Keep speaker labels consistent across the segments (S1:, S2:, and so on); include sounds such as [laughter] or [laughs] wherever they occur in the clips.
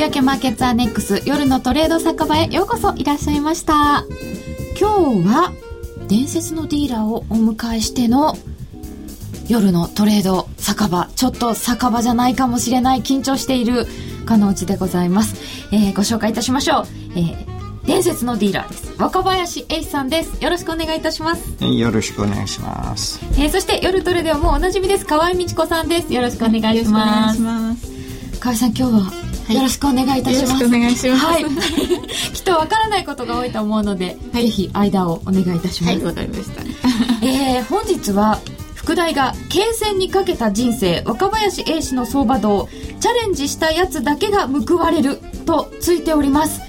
S1: 焼けマーケッツアネックス夜のトレード酒場へようこそいらっしゃいました。今日は伝説のディーラーをお迎えしての夜のトレード酒場。ちょっと酒場じゃないかもしれない緊張しているかのうちでございます、えー、ご紹介いたしましょう、えー、伝説のディーラーです。若林英さんです。よろしくお願いいたします。
S2: よろしくお願いします、
S1: えー、そして夜トレではもうおなじみです。河合美智子さんです。よろしくお願いします。河合さん今日はよろしくお願いいたします。
S3: よろしくお願いします。はい。[laughs]
S1: きっとわからないことが多いと思うので、はい、ぜひ間をお願いいたします。
S3: はい、わかりました。[laughs]
S1: えー、本日は副題が「経線にかけた人生若林英氏の相場道チャレンジしたやつだけが報われる」とついております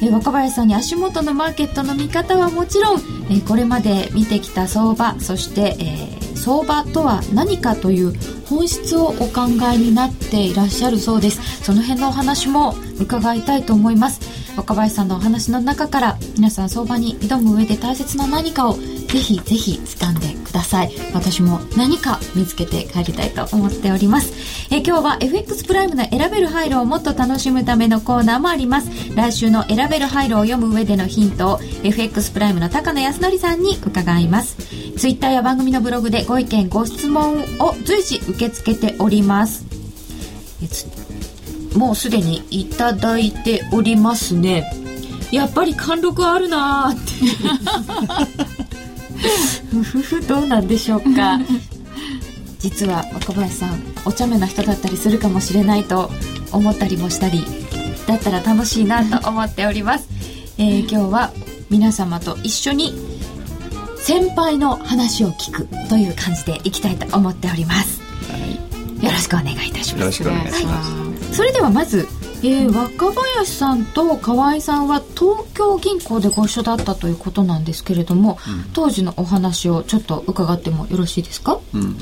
S1: え若林さんに足元のマーケットの見方はもちろん、えこれまで見てきた相場そして、えー、相場とは何かという本質をお考えになっていらっしゃるそうです。その辺のお話も伺いたいと思います。若林さんのお話の中から皆さん相場に挑む上で大切な何かをぜひぜひ掴んでください。私も何か見つけて帰りたいと思っております。え今日は FX プライムの選べる廃炉をもっと楽しむためのコーナーもあります。来週の選べる廃炉を読む上でのヒントを FX プライムの高野康則さんに伺います。ツイッターや番組のブログでご意見ご質問を随時受け付けております。もうすでにいただいておりますね。やっぱり貫禄あるなーって。ふふふどうなんでしょうか。[laughs] 実は若林さんお茶目な人だったりするかもしれないと思ったりもしたりだったら楽しいなと思っております、えー、今日は皆様と一緒に先輩の話を聞くという感じでいきたいと思っております、はい、よろしくお願いいたします。
S2: よろしくお願いします、
S1: はい、それではまずえー、若林さんと河合さんは東京銀行でご一緒だったということなんですけれども、うん、当時のお話をちょっと伺ってもよろしいですか、うんうん、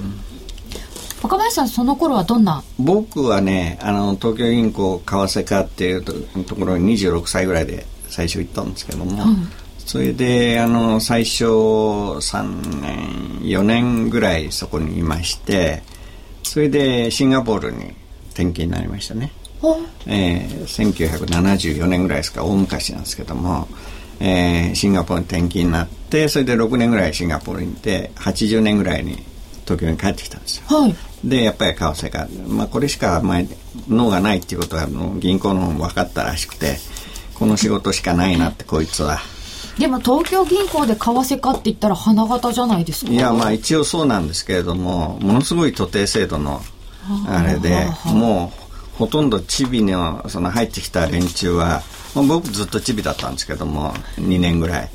S1: 若林さんその頃はどんな？
S2: 僕はねあの東京銀行為替課っていうところに26歳ぐらいで最初行ったんですけども、うん、それであの最初3年4年ぐらいそこにいましてそれでシンガポールに転勤になりましたねえー、1974年ぐらいですか大昔なんですけども、えー、シンガポールに転勤になってそれで6年ぐらいシンガポールにいて80年ぐらいに東京に帰ってきたんですよ、はい、でやっぱり為替が、まあ、これしか前脳がないっていうことは銀行の方も分かったらしくてこの仕事しかないなってこいつは。
S1: でも東京銀行で為替かって言ったら花形じゃないですか。
S2: いやまあ一応そうなんですけれどもものすごい徒弟制度のあれでもうほとんどチビのその入ってきた連中は、まあ、僕ずっとチビだったんですけども2年ぐらい。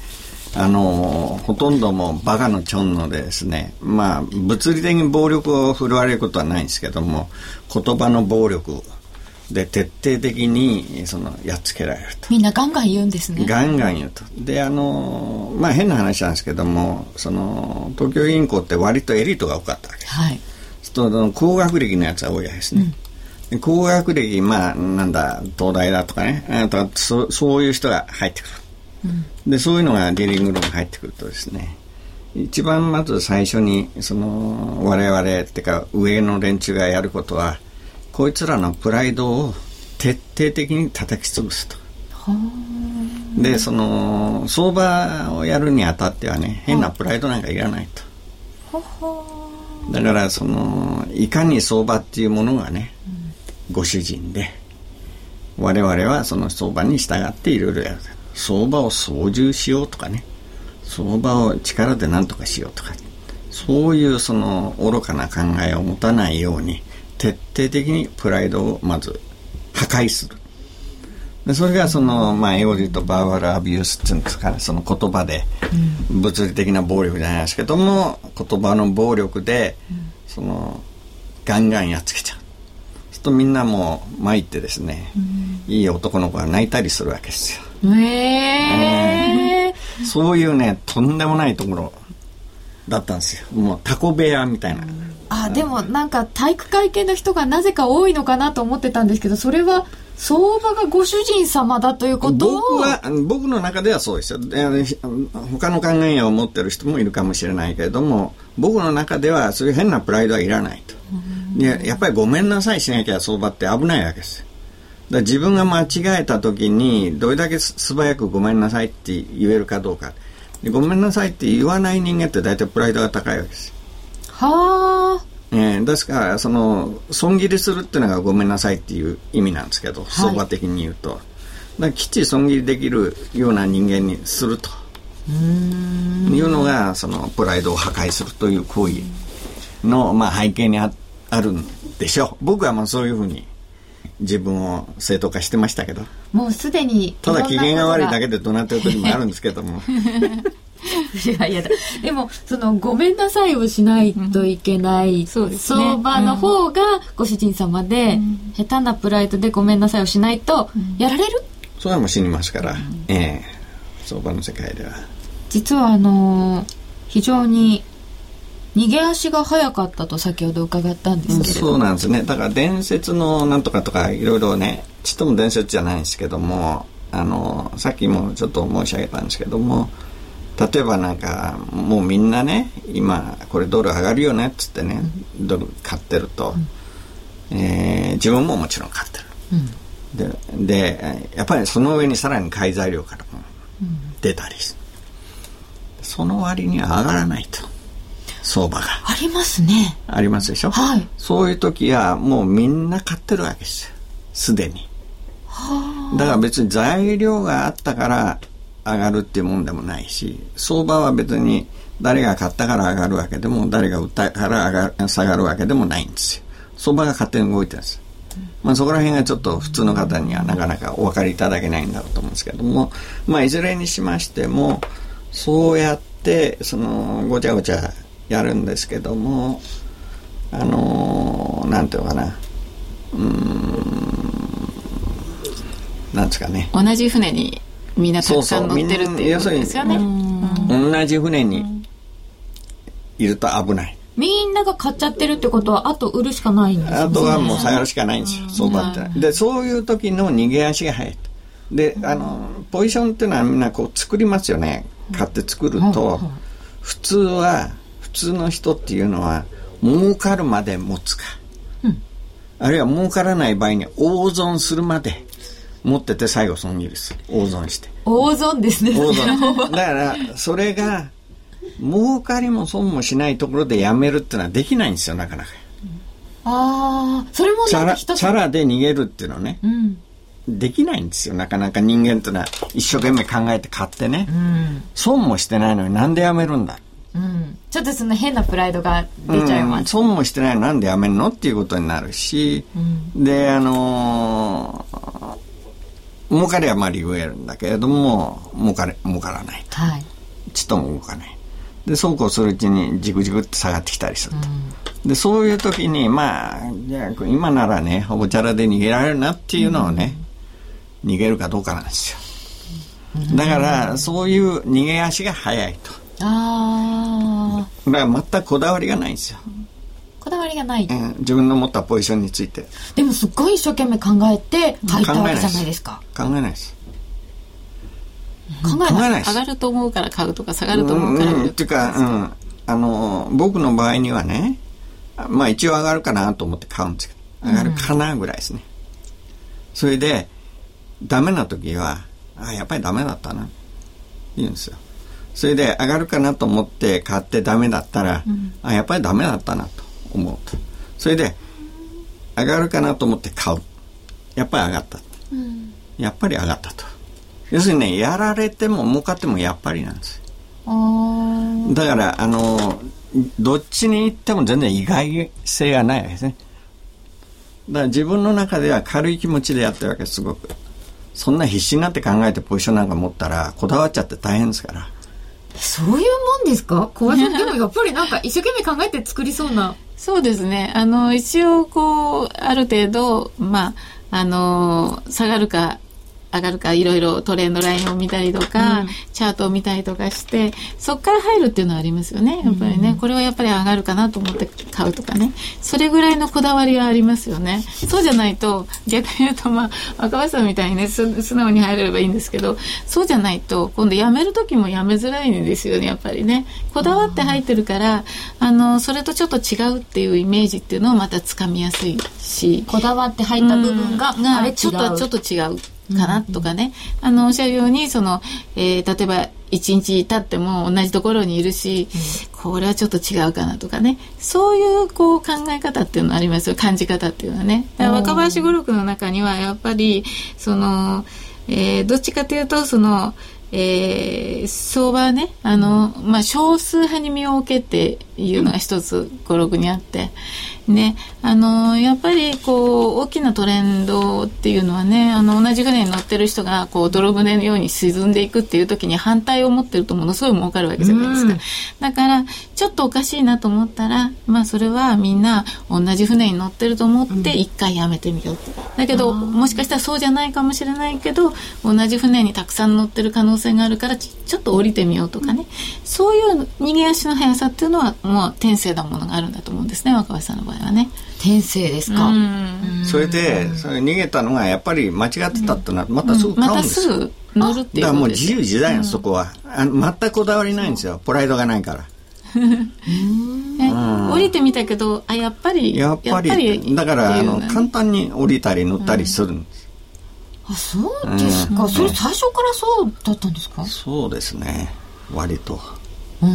S2: あのほとんどもうバカのちょんのでですね。まあ物理的に暴力を振るわれることはないんですけども言葉の暴力で徹底的にそのやっつけられると。
S1: みんなガンガン言うんですね。
S2: ガンガン言うと。であのまあ変な話なんですけどもその東京銀行って割とエリートが多かったわけ。です、はい、と高学歴のやつは多いですね、うん高学歴、まあ、なんだ、東大だとかね、あとそそういう人が入ってくる、うん、で、そういうのがディーリングルームに入ってくるとですね、一番まず最初に、その、我々ってか、上の連中がやることは、こいつらのプライドを徹底的に叩き潰すと。で、その、相場をやるにあたってはね、変なプライドなんかいらないと。だから、その、いかに相場っていうものがね、うんご主人で我々はその相場に従っていろいろやる。相場を操縦しようとかね。相場を力で何とかしようとか。そういうその愚かな考えを持たないように徹底的にプライドをまず破壊する。でそれがその、まあ、英語で言うとバーバルアビュースっていうんですかね。その言葉で、物理的な暴力じゃないですけども言葉の暴力で、そのガンガンやっつけちゃうとみんなも参ってですね、うん、いい男の子が泣いたりするわけですよ。
S1: へえ
S2: ー、そういうねとんでもないところだったんですよもうタコ部屋みたいな。
S1: あでもなんか体育会系の人がなぜか多いのかなと思ってたんですけどそれは相場がご主人様だということ
S2: 僕は僕の中ではそうですよ。他の考えを持ってる人もいるかもしれないけれども僕の中ではそういう変なプライドはいらないと。ややっぱりごめんなさいしなきゃ相場って危ないわけですだ自分が間違えた時にどれだけ素早くごめんなさいって言えるかどうか。でごめんなさいって言わない人間って大体プライドが高いわけです
S1: はあ
S2: えー、ですからその損切りするっていうのがごめんなさいっていう意味なんですけど、相場的に言うと。だきっちり損切りできるような人間にすると。いうのがそのプライドを破壊するという行為の、まあ、背景にああるんでしょう。僕はまあそういうふうに自分を正当化してましたけど。
S1: もうすでに
S2: ただ機嫌が悪いだけで怒鳴ってる時もあるんですけども [laughs] [laughs]
S1: いやいやでもそのごめんなさいをしないといけない、うん、ね、相場の方がご主人様で、うん、下手なプライドでごめんなさいをしないとやられる、
S2: それはもう死にますから、うん、ええ。相場の世界では。
S1: 実はあのー、非常に逃げ足が早かったと先ほど伺ったんですけ
S2: ど、そうなんですね。だから伝説のなんとかとかいろいろねちっとも伝説じゃないんですけどもあのさっきもちょっと申し上げたんですけども例えばなんかもうみんなね今これドル上がるよねっつってね、うん、ドル買ってると、うん、えー、自分ももちろん買ってる、うん、ででやっぱりその上にさらに買い材料からも出たり、その割には上がらないと。相場が。
S1: ありますね。
S2: ありますでしょ？はい。そういう時はもうみんな買ってるわけですよ。すでに。はあ。だから別に材料があったから上がるっていうもんでもないし、相場は別に誰が買ったから上がるわけでも、誰が売ったから上が下がるわけでもないんですよ。相場が勝手に動いてるんです。まあ、そこら辺がちょっと普通の方にはなかなかお分かりいただけないんだろうと思うんですけども、まあ、いずれにしましてもそうやってそのごちゃごちゃやるんですけどもあのなんていうのかなうんなんですかね
S3: 同じ船にみんなたくさん乗ってるっていうことですよね
S2: 同じ船にいると危ない。
S1: みんなが買っちゃってるってことはあと売るしかないんですね。
S2: あとはもう下がるしかないんですよ。相場ってでそういう時の逃げ足が速いであのポジションっていうのはみんなこう作りますよね。買って作ると。普通は普通の人っていうのは儲かるまで持つか、うん、あるいは儲からない場合に大損するまで持ってて最後損切りする。大損して。
S1: 大損ですね大損。
S2: だからそれが儲かりも損もしないところでやめるっていうのはできないんですよなかなか、
S1: ああそれも
S2: チャラチャラで逃げるっていうのはね、うん、できないんですよなかなか。人間っていうのは一生懸命考えて買ってね、うん、損もしてないのになんでやめるんだ。
S1: うん、ちょっとその変なプライドが出ちゃいます、うん、
S2: 損もしてないのなんでやめるの？っていうことになるし、うん、であのー、儲かりはまあ言えるんだけれども儲かれ儲からないと、はい、ちっとも動かない。でそうこうするうちにじくじくって下がってきたりすると、うん、でそういう時にまあじゃあ今ならねおちゃらで逃げられるなっていうのをね、うん、逃げるかどうかなんですよ。だからそういう逃げ足が早いと。ああだから全くこだわりがないんですよ。
S1: こだわりがない、う
S2: ん、自分の持ったポジションについて。
S1: でもすっごい一生懸命考えて入ったわけじゃないですか。
S2: 考えないです。
S1: 考えない。
S3: 上がると思うから買うとか下がると思うから。売る、うん、
S2: っていうか、うん、あの僕の場合にはねまあ一応上がるかなと思って買うんですけど。上がるかなぐらいですね、それでダメな時はあやっぱりダメだったな。言うんですよ。それで上がるかなと思って買ってダメだったら、うん、あやっぱりダメだったなと思うと。それで上がるかなと思って買う。やっぱり上がった、うん、やっぱり上がったと。要するにねやられても儲かってもやっぱりなんです。だからあのどっちに行っても全然意外性がないわけですね。だから自分の中では軽い気持ちでやってるわけすごく。そんな必死になって考えてポジションなんか持ったらこだわっちゃって大変ですから。
S1: そういうもんですか？小林さんでもやっぱりなんか一生懸命考えて作りそうな
S3: そうですね。あの一応こうある程度まああの下がるか上がるかいろいろトレンドラインを見たりとか、うん、チャートを見たりとかしてそこから入るっていうのはありますよねやっぱりね、うん、これはやっぱり上がるかなと思って買うとかね。それぐらいのこだわりはありますよね。そうじゃないと逆に言うとまあ若林さんみたいにね素直に入れればいいんですけどそうじゃないと今度辞める時も辞めづらいんですよねやっぱりね。こだわって入ってるからあのそれとちょっと違うっていうイメージっていうのをまたつかみやすいし。
S1: こだわって入った部分が、
S3: あれちょっとちょっと違うかなとかね、うん、あのおっしゃるようにその、えー、例えば一日経っても同じところにいるし、うん、これはちょっと違うかなとかね。そういうこう考え方っていうのありますよ。感じ方っていうのはね。若林語録の中にはやっぱりその、えー、どっちかというとそのえー、相場はね、あの、まあ、少数派に身を置けっていうのが一つ語録にあって、ね、あの、やっぱりこう、大きなトレンドっていうのはね、あの、同じ船に乗ってる人が、こう、泥船のように沈んでいくっていう時に反対を持ってるとものすごい儲かるわけじゃないですか。だから、ちょっとおかしいなと思ったら、まあ、それはみんな同じ船に乗ってると思って一回やめてみよう。だけど、もしかしたらそうじゃないかもしれないけど、同じ船にたくさん乗ってる可能性があるからち、ちょっと降りてみようとかね。そういう逃げ足の速さっていうのは、もう天性なものがあるんだと思うんですね、若林さんの場合はね。
S1: 天性ですか？
S2: それで、それ逃げたのがやっぱり間違ってたってなまたすぐ買うんですよ。またすぐ乗るっていうだからもう自由自在なそこは。あの全くこだわりないんですよ。プライドがないから。[laughs]
S3: 降りてみたけどあやっぱり
S2: やっぱりだからあの簡単に降りたり乗ったりするんです、
S1: あそうですか、それ最初からそうだったんですか？
S2: そうですね。割と。
S1: うん。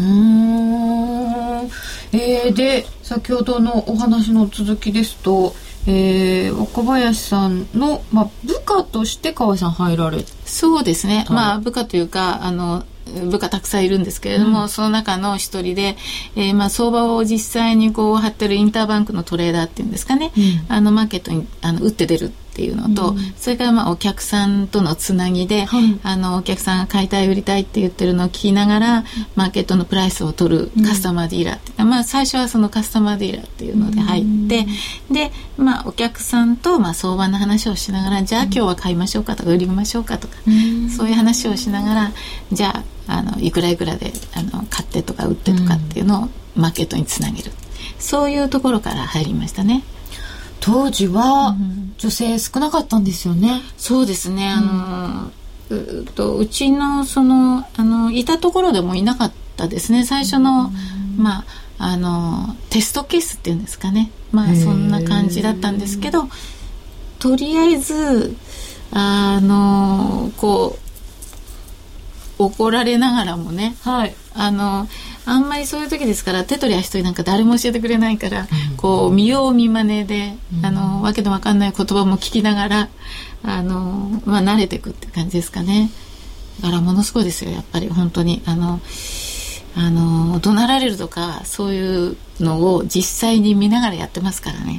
S1: えー、で先ほどのお話の続きですと、えー、若林さんの、まあ、部下として河合さん入られ
S3: そうですね、まあ部下というかあの部下たくさんいるんですけれども、うん、その中の一人で、えー、まあ相場を実際にこう張ってるインターバンクのトレーダーっていうんですかね、うん、あのマーケットにあの打って出るっていうのと、うん、それからまあお客さんとのつなぎで、はい、あのお客さんが買いたい売りたいって言ってるのを聞きながらマーケットのプライスを取るカスタマーディーラーって、うん、まあ最初はそのカスタマーディーラーっていうので入って、うん、でまあお客さんとまあ相場の話をしながらじゃあ今日は買いましょうかとか売りましょうかとか、そういう話をしながらじゃああのいくらいくらであの買ってとか売ってとかっていうのをマーケットにつなげる、そういうところから入りましたね。
S1: 当時は女性少なかったんですよね。
S3: そうですね。あの、うとうちのそのあのいたところでもいなかったですね。最初の、まああのテストケースっていうんですかね。まあそんな感じだったんですけど、とりあえずあのこう怒られながらもね、
S1: はい、
S3: あのあんまりそういう時ですから手取り足取りなんか誰も教えてくれないから、うん、こう見よう見まねで、うん、あのわけのわかんない言葉も聞きながらあの、まあ、慣れていくって感じですかね。だからものすごいですよやっぱり本当に。あのあの怒鳴られるとかそういうのを実際に見ながらやってますからね、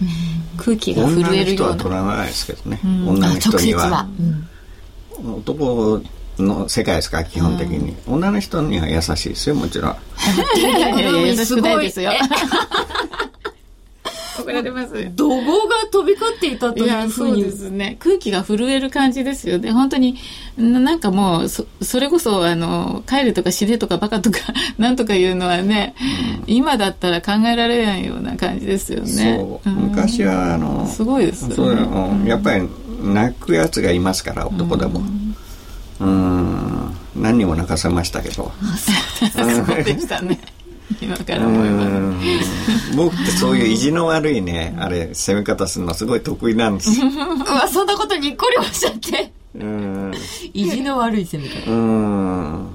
S3: うん、空気が震えるような。女の
S2: 人は取らないですけどね、女の人には。男の世界ですか基本的に、うん、女の人には優しい。ですよもちろん。
S3: 優しくないで [laughs] すよ。怒られます
S1: 怒号が飛び交っていたというふうに。
S3: ですね。空気が震える感じですよね。本当になんかもうそそれこそあの帰るとか死ねとかバカとか [laughs] なんとかいうのはね、うん、今だったら考えられないような感じですよね。
S2: そう、昔はあの
S3: すごいです
S2: よね、やっぱり泣くやつがいますから男でも、うん何にも泣かせましたけど。
S3: そうでしたね。[laughs] 今から思います
S2: 僕ってそういう意地の悪いねあれ攻め方するのすごい得意なんです。[laughs]
S1: うわそんなことにっこりおっしゃって。うん。意地の悪い攻め方。うん。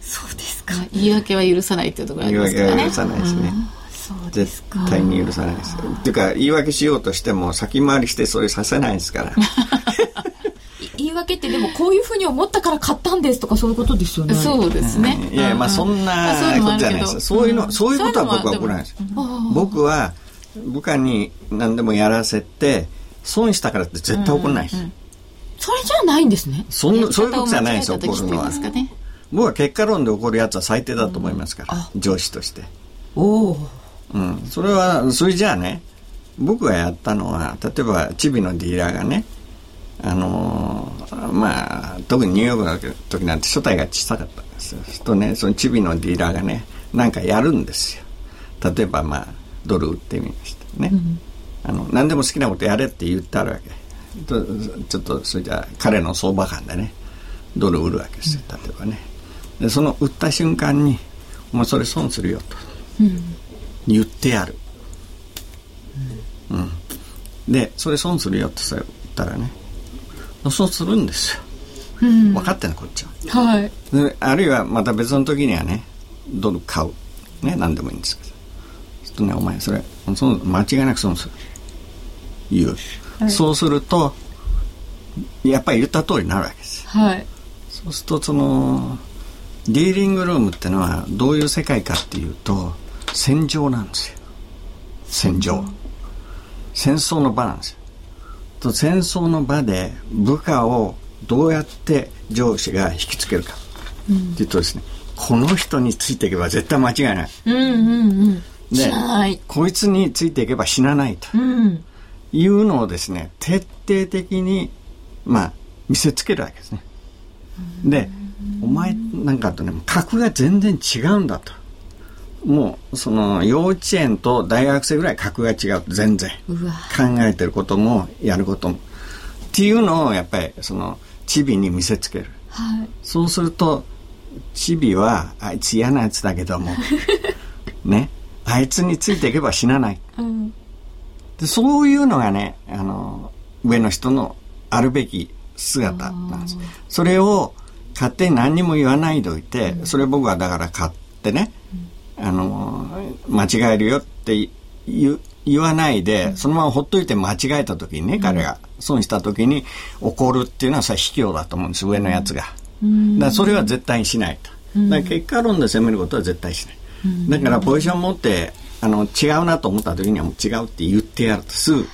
S3: そうですか。言い訳は許さないっていうところありますね。
S2: 言い訳は許さないですね、絶対に許さないです。っていうか言い訳しようとしても先回りしてそれさせないですから
S1: 言い訳ってでもこういうふうに思ったから買ったんですとかそういうことですよね。
S3: そうですね。
S2: いやまあそんなことじゃないです。そういうの、そういうことは僕は起こらないです。僕は部下に何でもやらせて損したからって絶対怒らないです。
S1: それじゃないんですね。
S2: そんなそういうことじゃないですよ怒るのは。僕は結果論で怒るやつは最低だと思いますから、上司として。
S1: おお。
S2: うん、それはそれじゃあね僕がやったのは例えばチビのディーラーがねあのー、まあ、特にニューヨークの時なんて初体が小さかったんですよ。とね、そのチビのディーラーがね、なんかやるんですよ。例えば、まあ、ドル売ってみましたね。うん、あの、何でも好きなことやれって言ってあるわけ。とちょっと、それじゃ彼の相場感でね、ドル売るわけですよ、例えばね。で、その売った瞬間に、お前それ損するよと。うん、言ってやる。うん。で、それ損するよって言ったらね、そうするんですよ。うん、分かってんのこっちは。はい。あるいはまた別の時にはね、ドル買う。ね、何でもいいんですけど。ちょっとね、お前それ、その間違いなく損する。言う。はい、そうすると、やっぱり言った通りになるわけですよ。はい。そうすると、その、ディーリングルームってのはどういう世界かっていうと、戦場なんですよ。戦場。戦争の場なんですよ。と戦争の場で部下をどうやって上司が引きつけるか、うん、っていうとですねこの人についていけば絶対間違いない。うんうんうん、でこいつについていけば死なないと、うん、いうのをですね徹底的にまあ見せつけるわけですね。でお前なんかとね格が全然違うんだと。もうその幼稚園と大学生ぐらい格が違う全然考えてることもやることもっていうのをやっぱりそのチビに見せつける、はい、そうするとチビはあいつ嫌なやつだけども [laughs] ねあいつについていけば死なない、うん、でそういうのがねあの上の人のあるべき姿なんです。それを勝手に何にも言わないでおいて、うん、それ僕はだから買ってね、あの間違えるよって言言わないで、そのままほっといて間違えた時にね、彼が損した時に怒るっていうのはさ卑怯だと思うんです上のやつが。だそれは絶対にしないと。だから結果論で責めることは絶対しない。だからポジション持ってあの違うなと思った時にはもう違うって言ってやるとすぐ。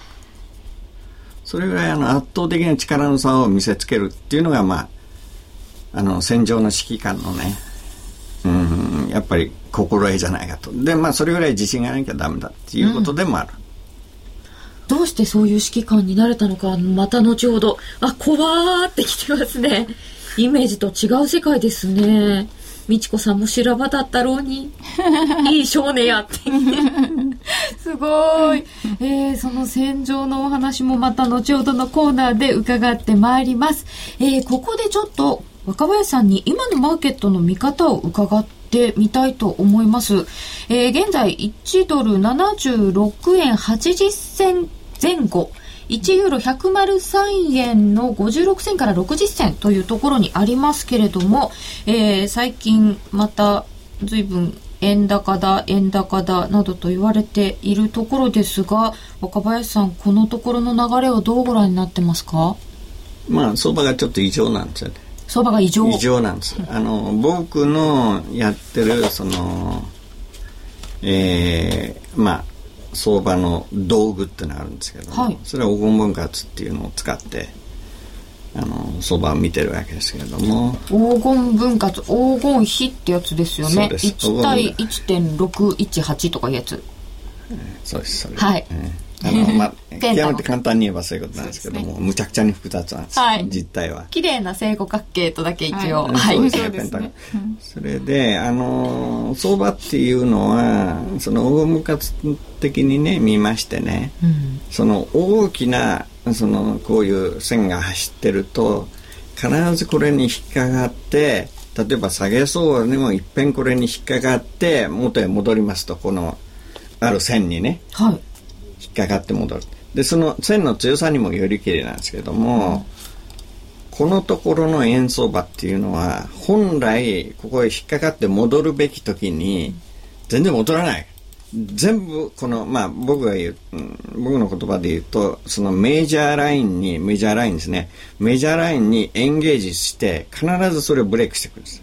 S2: それぐらいあの圧倒的な力の差を見せつけるっていうのがまああの戦場の指揮官のねうんやっぱり心得じゃないかと。でまあそれぐらい自信がなきゃダメだっていうことでもある、
S1: うん、どうしてそういう指揮官になれたのかまた後ほど。あ怖ーってきてますね。イメージと違う世界ですね。美智子さんも修羅場だったろうに。[laughs] いい少年やってすごい、えー、その戦場のお話もまた後ほどのコーナーで伺ってまいります、えー、ここでちょっと若林さんに今のマーケットの見方を伺ってみたいと思います。えー、現在1ドル76円80銭前後。1ユーロ103円の56銭から60銭というところにありますけれども、えー、最近また随分円高だ、円高だなどと言われているところですが、若林さん、このところの流れをどうご覧になってますか？
S2: まあ、相場がちょっと異常なんですよね。
S1: 相場が異常。
S2: 異常なんです。あの僕のやってるそのえー、まあ相場の道具ってのがあるんですけどはい、それは黄金分割っていうのを使ってあの相場を見てるわけですけれども。
S1: 黄金分割黄金比ってやつですよね。1対1.618とかいうやつ。
S2: そうですそれはい、えーあの、まあ、極めて簡単に言えばそういうことなんですけども、ね、むちゃくちゃに複雑なんです、はい、実態は。
S1: 綺麗な正五角形とだけ一応。
S2: はい。そうですね、それで、あの、相場っていうのは、その、大無活的にね、見ましてね、うん、その大きな、その、こういう線が走ってると、必ずこれに引っかかって、例えば下げ相場にもいっぺんこれに引っかかって元へ戻りますとこのある線にね、はい、引っかかって戻る。でその線の強さにもよりきれなんですけども、うん、このところの円相場っていうのは本来ここへ引っかかって戻るべき時に全然戻らない。全部このまあ僕が言う、うん、僕の言葉で言うとそのメジャーラインにメジャーラインですね。メジャーラインにエンゲージして必ずそれをブレイクしてくるんです。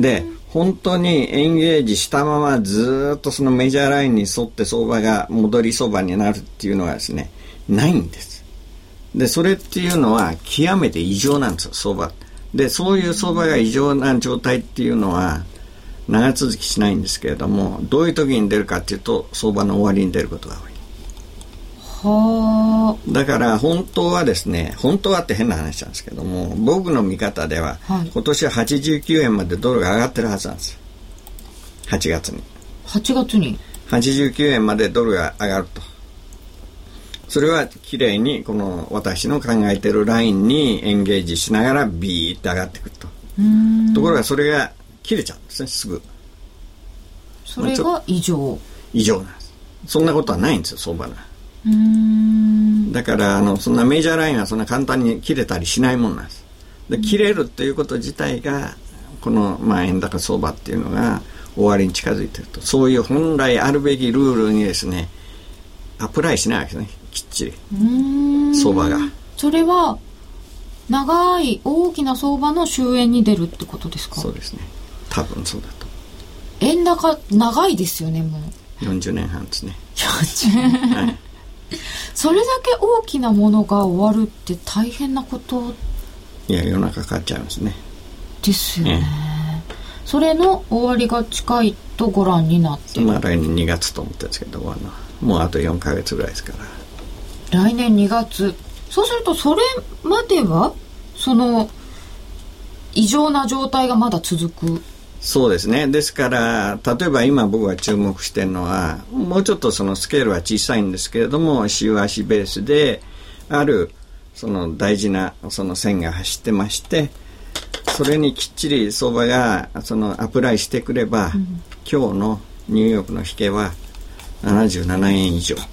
S2: で本当にエンゲージしたままずっとそのメジャーラインに沿って相場が戻り相場になるっていうのはですね、ないんです。で、それっていうのは極めて異常なんですよ、相場。で、そういう相場が異常な状態っていうのは長続きしないんですけれども、どういう時に出るかっていうと、相場の終わりに出ることが多い。だから本当はですね本当はって変な話なんですけども僕の見方では、はい、今年は89円までドルが上がってるはずなんです8月に。
S1: 8月に
S2: ？89円までドルが上がると。それはきれいにこの私の考えてるラインにエンゲージしながらビーッと上がってくると。ところがそれが切れちゃうんですねすぐ。
S1: それが異常。
S2: 異常なんです。そんなことはないんですよ相場がだからあのそんなメジャーラインはそんな簡単に切れたりしないもんなんです。で切れるっていうこと自体がこの、まあ、円高相場っていうのが終わりに近づいてると。そういう本来あるべきルールにですねアプライしないわけですね。きっちり。相場が。
S1: それは長い大きな相場の終焉に出るってことですか？
S2: そうですね。多分そうだと。
S1: 円高長いですよねも
S2: う。40年半ですね。
S1: 40年。半、はい、それだけ大きなものが終わるって大変なこと？
S2: いや世の中変わっちゃいますね。
S1: ですよね、それの終わりが近いとご覧になって
S2: まあ来年2月と思ってるんですけどもうあと4か月ぐらいですから。
S1: 来年2月。そうするとそれまではその異常な状態がまだ続く
S2: そうですね。ですから例えば今僕が注目してるのはもうちょっとそのスケールは小さいんですけれども週足ベースであるその大事なその線が走ってましてそれにきっちり相場がそのアプライしてくれば、うん、今日のニューヨークの引けは77円以上。
S1: 今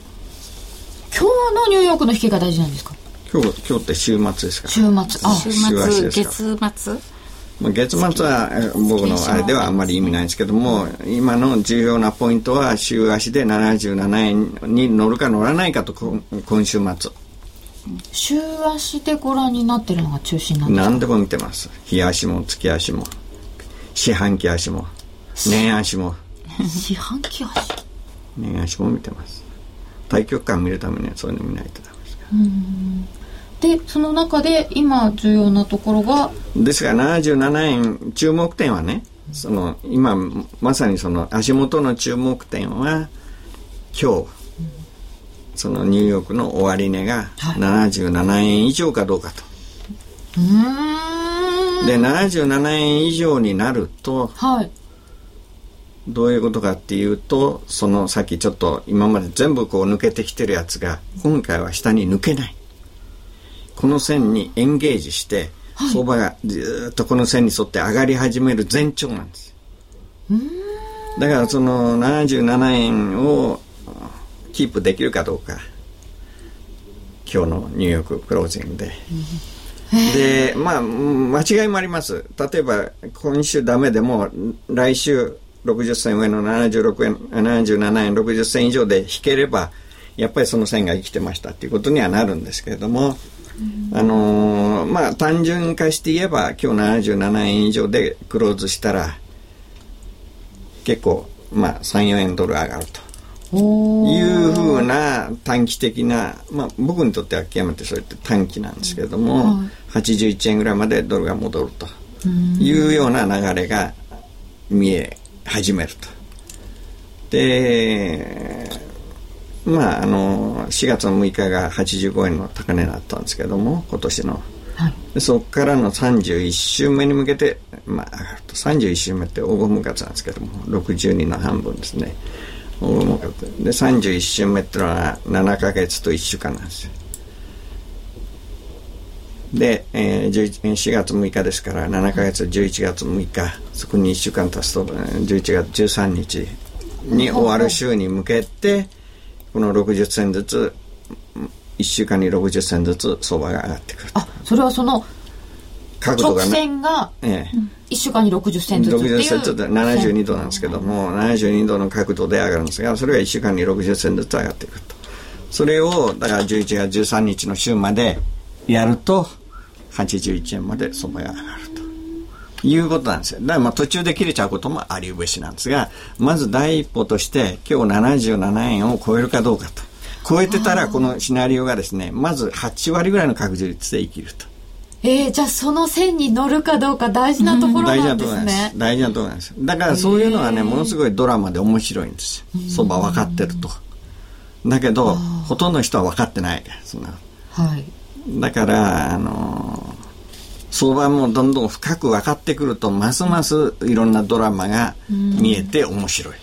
S1: 日のニューヨークの引けが大事なんですか？
S2: 今日今日って週末ですか？
S1: 週末。あ
S3: 週末月末？
S2: 月末は僕のあれではあんまり意味ないんですけども今の重要なポイントは週足で77円に乗るか乗らないかと今週末。
S1: 週足でご覧になってるのが中心なんですか？
S2: 何でも見てます。日足も月足も四半期足も年足も。[laughs]
S1: 四半期足？
S2: 年足も見てます。対極感見るためにはそういうの見ないとダメです
S1: からでその中で今重要なところが。
S2: ですから77円注目点はねその今まさにその足元の注目点は今日そのニューヨークの終値が77円以上かどうかと。はい、で77円以上になると、はい、どういうことかっていうとそのさっきちょっと今まで全部こう抜けてきてるやつが今回は下に抜けないこの線にエンゲージして、はい、相場がずっとこの線に沿って上がり始める前兆なんですだからその77円をキープできるかどうか。今日のニューヨーククロージングで。でまあ間違いもあります。例えば今週ダメでも来週60銭上の76円77円60銭以上で引ければやっぱりその線が生きてましたっていうことにはなるんですけれども、あのー、まあ単純化して言えば今日77円以上でクローズしたら結構まあ34円ドル上がると。いうふうな短期的な、まあ、僕にとっては極めてそうやって短期なんですけれども、はい、81円ぐらいまでドルが戻ると。いうような流れが見え始めると。でまああの4月の6日が85円の高値だったんですけども今年の。はい、そこからの31週目に向けて、まあ、上がると31週目って黄金分割なんですけども62の半分ですね。で31週目っていうのは7か月と1週間なんですよ。で、えー、4月6日ですから7か月11月6日そこに1週間経つと11月13日に終わる週に向けてこの60銭ずつ1週間に60銭ずつ相場が上がってくる
S1: あそれはその角度が、ね、直線が1週間に60セントずつっていう60セント
S2: で72度なんですけども、72度の角度で上がるんですがそれが1週間に60セントずつ上がっていくと。それをだから11月13日の週までやると81円まで相場が上がるということなんですよ。だからまあ途中で切れちゃうこともありうべしなんですがまず第一歩として今日77円を超えるかどうかと。超えてたらこのシナリオがですねまず8割ぐらいの確率で生きると。
S1: えー、じゃあその線に乗るかどうか大事なところなんですね、
S2: うん、大事なところなんです。だからそういうのはねものすごいドラマで面白いんですよ。相場分かってると。だけどほとんどの人は分かってない。そんな、はい、だからあの相場もどんどん深く分かってくるとますますいろんなドラマが見えて面白い。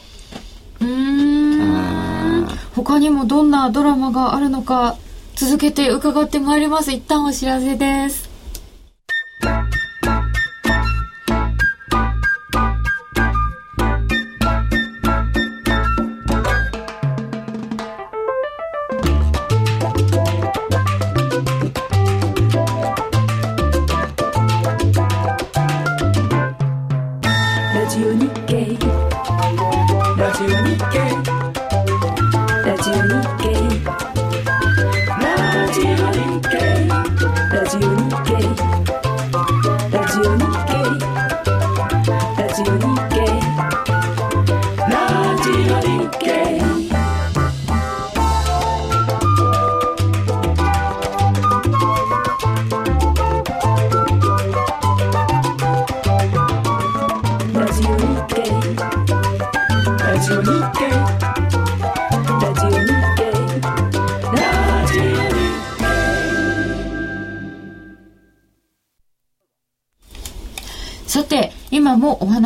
S1: うん。他にもどんなドラマがあるのか続けて伺ってまいります。一旦お知らせです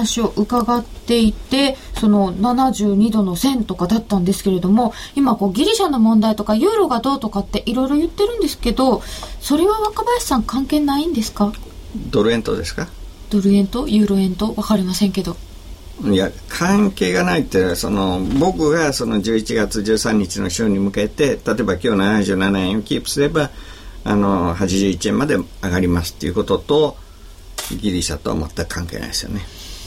S1: 話を伺っていて、その72度の線とかだったんですけれども、今こうギリシャの問題とかユーロがどうとかっていろいろ言ってるんですけど、それは若林さん関係ないんですか？
S2: ドル円とですか？
S1: ドル円とユーロ円と？分かりませんけど。
S2: いや関係がないってその僕がその11月13日の週に向けて例えば今日77円をキープすればあの81円まで上がりますっていうこととギリシャとは全く関係ないですよね。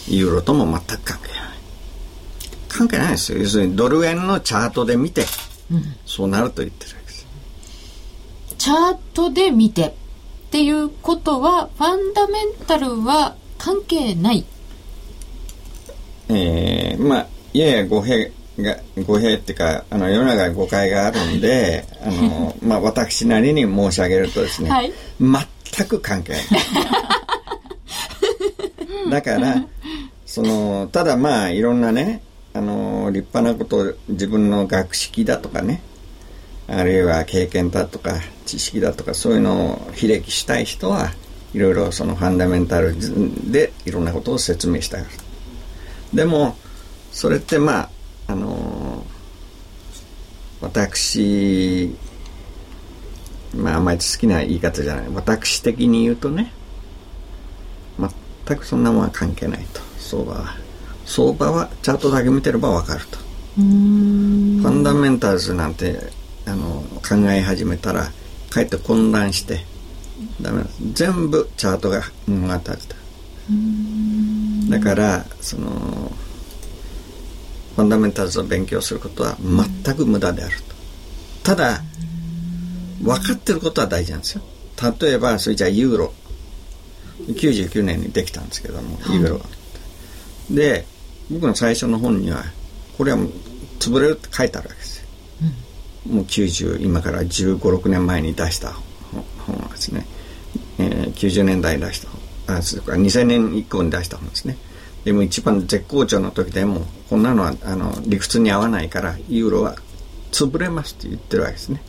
S2: ユーロとも全く関係ない。関係ないですよ。要するにドル円のチャートで見て、うん、そうなると言ってるわけです。
S1: チャートで見てっていうことは、ファンダメンタルは関係ない
S2: えー、まあ、やや語弊が、語弊っていうか、あの、世の中に誤解があるんで、あの、[laughs] まあ、私なりに申し上げるとですね、はい、全く関係ない。だから、そのただまあいろんなねあの立派なこと自分の学識だとかねあるいは経験だとか知識だとかそういうのを披歴したい人はいろいろそのファンダメンタルでいろんなことを説明したがるでもそれってまああの私まああんまり好きな言い方じゃない。私的に言うとね全くそんなものは関係ないと。相場は。相場はチャートだけ見てれば分かると。ファンダメンタルズなんてあの考え始めたらかえって混乱してダメ全部チャートが物語だだからそのファンダメンタルズを勉強することは全く無駄であると。ただ分かってることは大事なんですよ。例えばそれじゃあユーロ。99年にできたんですけども、ユーロで僕の最初の本にはこれはもう潰れるって書いてあるわけですよ、うん、もう90今から1 5 6年前に出した本はですね、えー、90年代に出した本あそれか。ら2000年以降に出した本ですね。でも一番絶好調の時でもこんなのはあの理屈に合わないからユーロは潰れますって言ってるわけですね。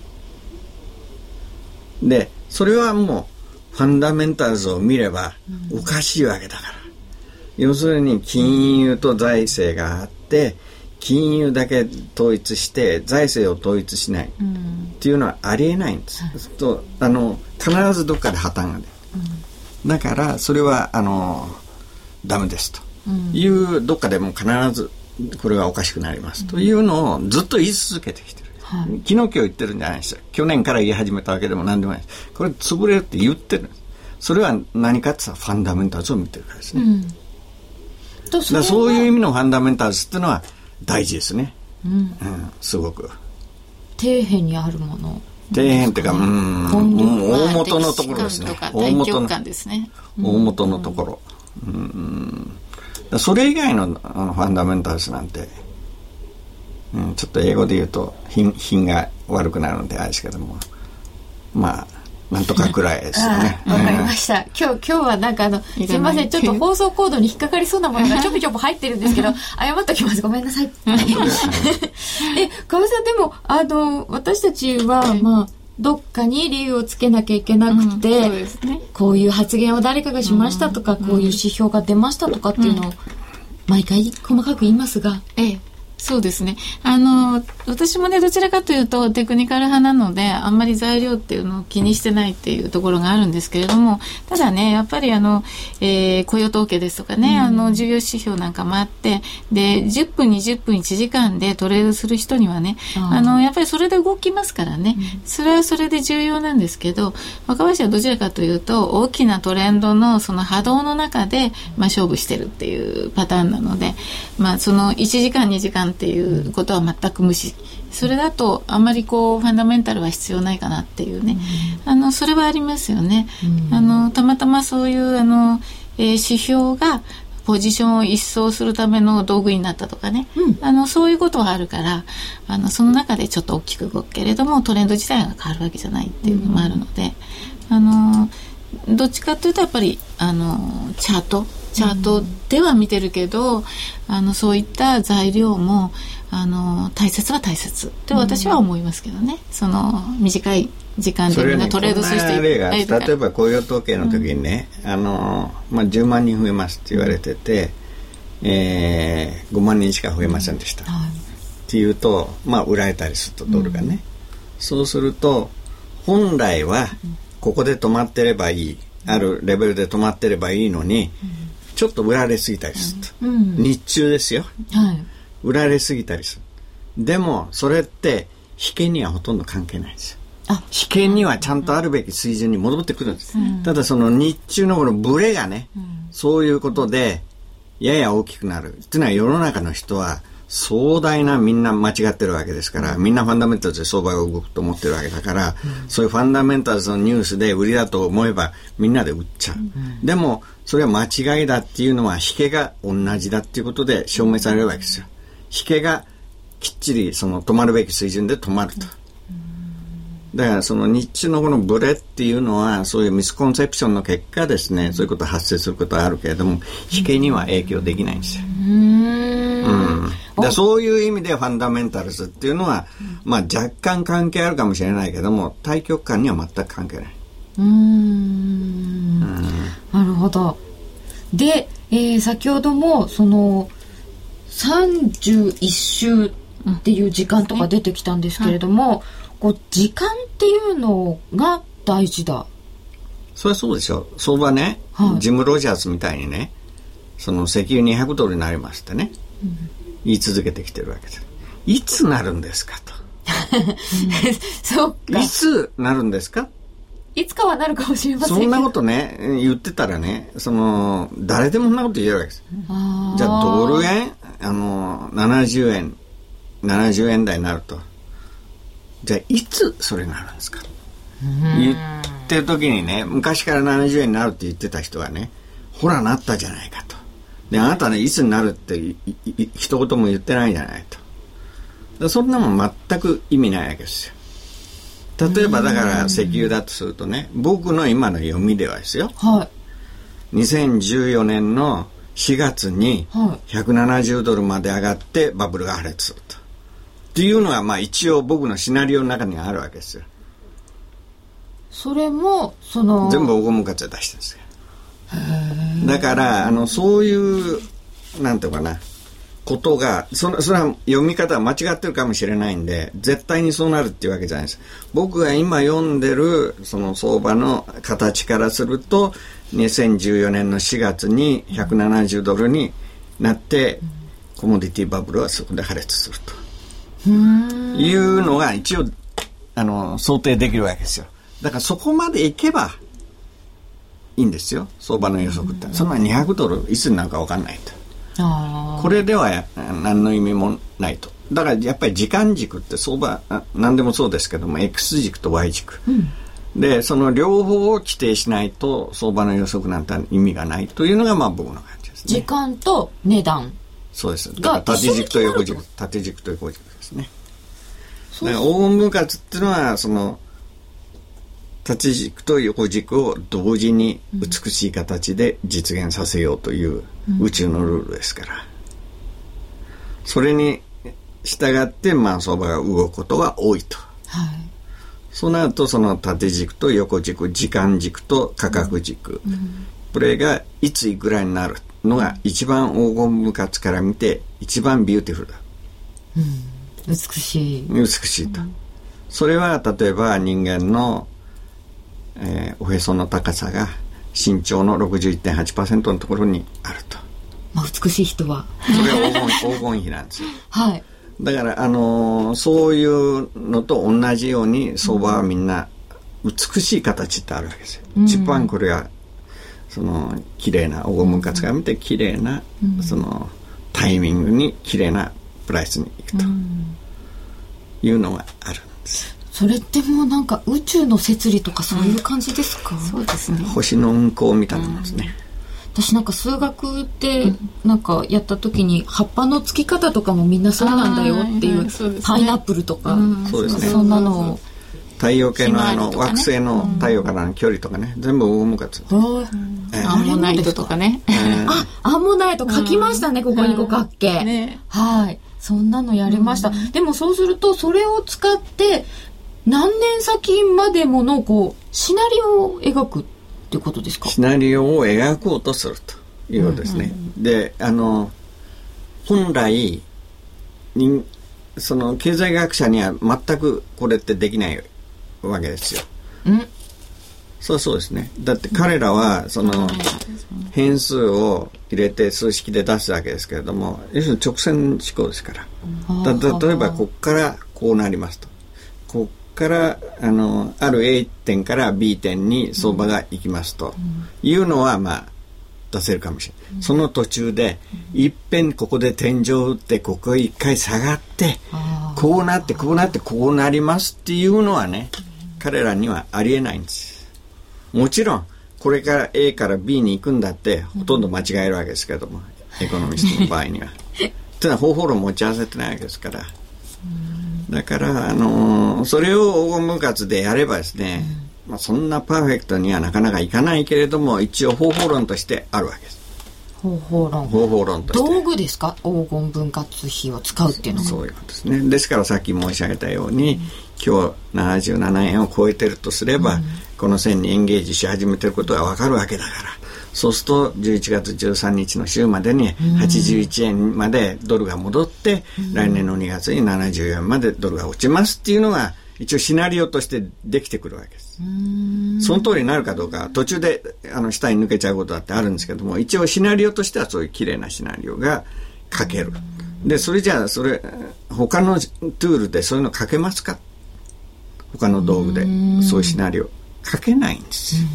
S2: でそれはもうファンダメンタルズを見ればおかしいわけだから。要するに金融と財政があって金融だけ統一して財政を統一しないっていうのはありえないんです。うん、とあの必ずどっかで破綻が出る、うん、だからそれはあのダメですと。いう、どっかでも必ずこれはおかしくなりますと。いうのをずっと言い続けてきてる。はい、昨日今日言ってるんじゃないですよ。去年から言い始めたわけでも何でもないです。これ潰れるって言ってる。それは何かって言ったらファンダメンタルズを見てるからですね。うん。だそういう意味のファンダメンタルズっていうのは大事ですね、うん、うん、すごく。
S1: 底辺にあるもの
S2: 底辺っていうか、うん、大元のところですね。大元の大元のところ、うん、それ以外のあのファンダメンタルズなんて、うん、ちょっと英語で言うと品品が悪くなるのであれですけども。まあなんとかくらいですよね。[laughs]
S1: わかりました。今日、今日はなんかあの、すいません、ちょっと放送コードに引っかかりそうなものがちょぴちょぴ入ってるんですけど、謝っときます。ごめんなさい。え、かわさんでも、あの、私たちは、まあ、どっかに理由をつけなきゃいけなくて、うんね、こういう発言を誰かがしましたとか、うん、こういう指標が出ましたとかっていうのを、毎回細かく言いますが、
S3: ええ、そうですね。あの、私もね、どちらかというとテクニカル派なので、あんまり材料っていうのを気にしてないっていうところがあるんですけれども、ただね、やっぱりあの、えー、雇用統計ですとかね、うん、あの、重要指標なんかもあって、で、10分、20分、1時間でトレードする人にはね、あの、やっぱりそれで動きますからね、うん、それはそれで重要なんですけど、若林はどちらかというと、大きなトレンドのその波動の中で、まあ、勝負してるっていうパターンなので、まあ、その1時間、2時間っていうことは全く無視。それだとあんまりこうファンダメンタルは必要ないかなっていうね、あのそれはありますよね。あのたまたまそういうあの、えー、指標がポジションを一掃するための道具になったとかね、うん、あのそういうことはあるからあのその中でちょっと大きく動くけれどもトレンド自体が変わるわけじゃないっていうのもあるので、うん、あのどっちかというとやっぱりあのチャートチャートでは見てるけど、うん、あのそういった材料もあの大切は大切。って私は思いますけどね、うん、その短い時間でみんなトレードする人
S2: い例えば雇用統計の時にね、うん、あのまあ、10万人増えますって言われてて、えー、5万人しか増えませんでした、はい、っていうと、まあ、売られたりするとドルがね、そうすると本来はここで止まってればいい。あるレベルで止まってればいいのに、ちょっと売られすぎたりすると、日中ですよ、はい。売られすぎたりする。でもそれって引けにはほとんど関係ないんです。よ引けにはちゃんとあるべき水準に戻ってくるんです、うん、ただその日中のこのブレがね、うん、そういうことでやや大きくなる。っていうのは世の中の人は壮大なみんな間違ってるわけですから、みんなファンダメンタルズで相場が動くと思ってるわけだから、うん、そういうファンダメンタルズのニュースで売りだと思えばみんなで売っちゃう。うん、でも、それは間違いだっていうのは引けが同じだっていうことで証明されるわけですよ。引けがきっちりその止まるべき水準で止まると。だからその日中のこのブレっていうのはそういうミスコンセプションの結果ですねそういうこと発生することはあるけれども引けには影響できないんですよ。うん。だそういう意味でファンダメンタルズっていうのは、まあ、若干関係あるかもしれないけども対極観には全く関係ない。うん。
S1: なるほど。で、えー、先ほどもその31週っていう時間とか出てきたんですけれども、うんはい、こう時間っていうのが大事だ。
S2: そりゃそうでしょ相場ね、はい、ジム・ロジャースみたいにねその石油200ドルになりましてね、うん、言い続けてきてるわけです。いつなるんですかと。[laughs]
S1: そう
S2: か。いつなるんですか？
S1: いつかはなるかもしれません
S2: そんなことね言ってたらねその誰でもそんなこと言えるわけです。じゃあドル円あの70円70円台になると。じゃあいつそれになるんですか？言ってる時にね昔から70円になるって言ってた人はねほらなったじゃないかとであなたねいつになるって一言も言ってないじゃないとそんなもん全く意味ないわけですよ例えばだから石油だとするとね僕の今の読みではですよ、はい、2014年の4月に170ドルまで上がってバブルが破裂すると。っていうのがまあ一応僕のシナリオの中にあるわけですよ。
S1: それもその
S2: 全部大ムカツで出してるんですよ。だからあのそういうなんていうかな。ことがそのそれは読み方は間違ってるかもしれないんで絶対にそうなるっていうわけじゃないです。僕が今読んでるその相場の形からすると2014年の4月に170ドルになってコモディティバブルはそこで破裂すると。いうのが一応あの想定できるわけですよ。だからそこまでいけばいいんですよ。相場の予測って。そんな200ドルいつになるか分かんないと。これでは何の意味もないと。だからやっぱり時間軸って相場何でもそうですけども X 軸と Y 軸、うん、でその両方を規定しないと相場の予測なんて意味がないというのがまあ僕の感じですね。
S1: 時間と値段。
S2: そうです。だから縦軸と横軸。縦軸と横軸ですね。だから大分割っていうのはその縦軸と横軸を同時に美しい形で実現させようという宇宙のルールですから。それに従って、まあ、相場が動くことが多いと。はい。そうなると、その縦軸と横軸、時間軸と価格軸。うん、これがいついくらになるのが一番黄金分割から見て一番ビューティフルだ。
S1: うん、美しい。
S2: 美しいと。うんそれは例えば人間の、えー、おへその高さが身長の61.8%のところにあると。
S1: まあ、美しい人は。
S2: それは黄金 [laughs] 黄金比なんですよ。
S1: はい。
S2: だから、あのー、そういうのと同じように相場はみんな美しい形ってあるわけですよ。うん、一番これはその綺麗な黄金分割が見て綺麗な、うん、そのタイミングに綺麗なプライスにいくというのがある。
S1: それってもうなんか宇宙の摂理とかそういう感じですか、うん、
S3: そうですね。
S2: 星の運行みたいなもんですね、
S1: うん、私なんか数学ってなんかやった時に葉っぱの付き方とかもみんなそうなんだよっていう、パイナップルとか、
S2: そうですね。
S1: そんなのを。
S2: 太陽系のあの惑星の太陽からの距離とかね、全部大向かつ、
S3: アンモナイトとかね、
S1: あアンモナイト書きましたね、ここに五角形、はい。そんなのやりました、でもそうするとそれを使って何年先までものこうシナリオを描くってことですか？
S2: シナリオを描こうとするということですね、であの本来にその経済学者には全くこれってできないわけですよ。うんそうそうですね。だって彼らは、その、変数を入れて数式で出すわけですけれども、要するに直線思考ですから。だ例えば、ここからこうなりますと。こからあのある A 点から B 点に相場が行きますと。いうのは、まあ出せるかもしれない、その途中でいっぺんここで天井を打ってここへ一回下がってこうなってこうなってこうなりますっていうのはね彼らにはありえないんです。もちろんこれから A から B に行くんだってほとんど間違えるわけですけどもエコノミストの場合には。[laughs] っていうのは方法論持ち合わせてないわけですから。だから、あのー、それを黄金分割でやればですね、うん、まあ、そんなパーフェクトにはなかなかいかないけれども、一応方法論としてあるわけです。
S1: 方法論。
S2: 方法論として。
S1: 道具ですか？黄金分割費を使うっていうのは。
S2: そういうことですね。ですからさっき申し上げたように、うん、今日77円を超えてるとすれば、うん、この線にエンゲージし始めてることが分かるわけだからそうすると11月13日の週までに81円までドルが戻って、来年の2月に70円までドルが落ちますっていうのが一応シナリオとしてできてくるわけです。その通りになるかどうか途中であの下に抜けちゃうことだってあるんですけども一応シナリオとしてはそういう綺麗なシナリオが書ける。でそれじゃあそれ他のトゥールでそういうの書けますか？他の道具でそういうシナリオ書けないんですよ。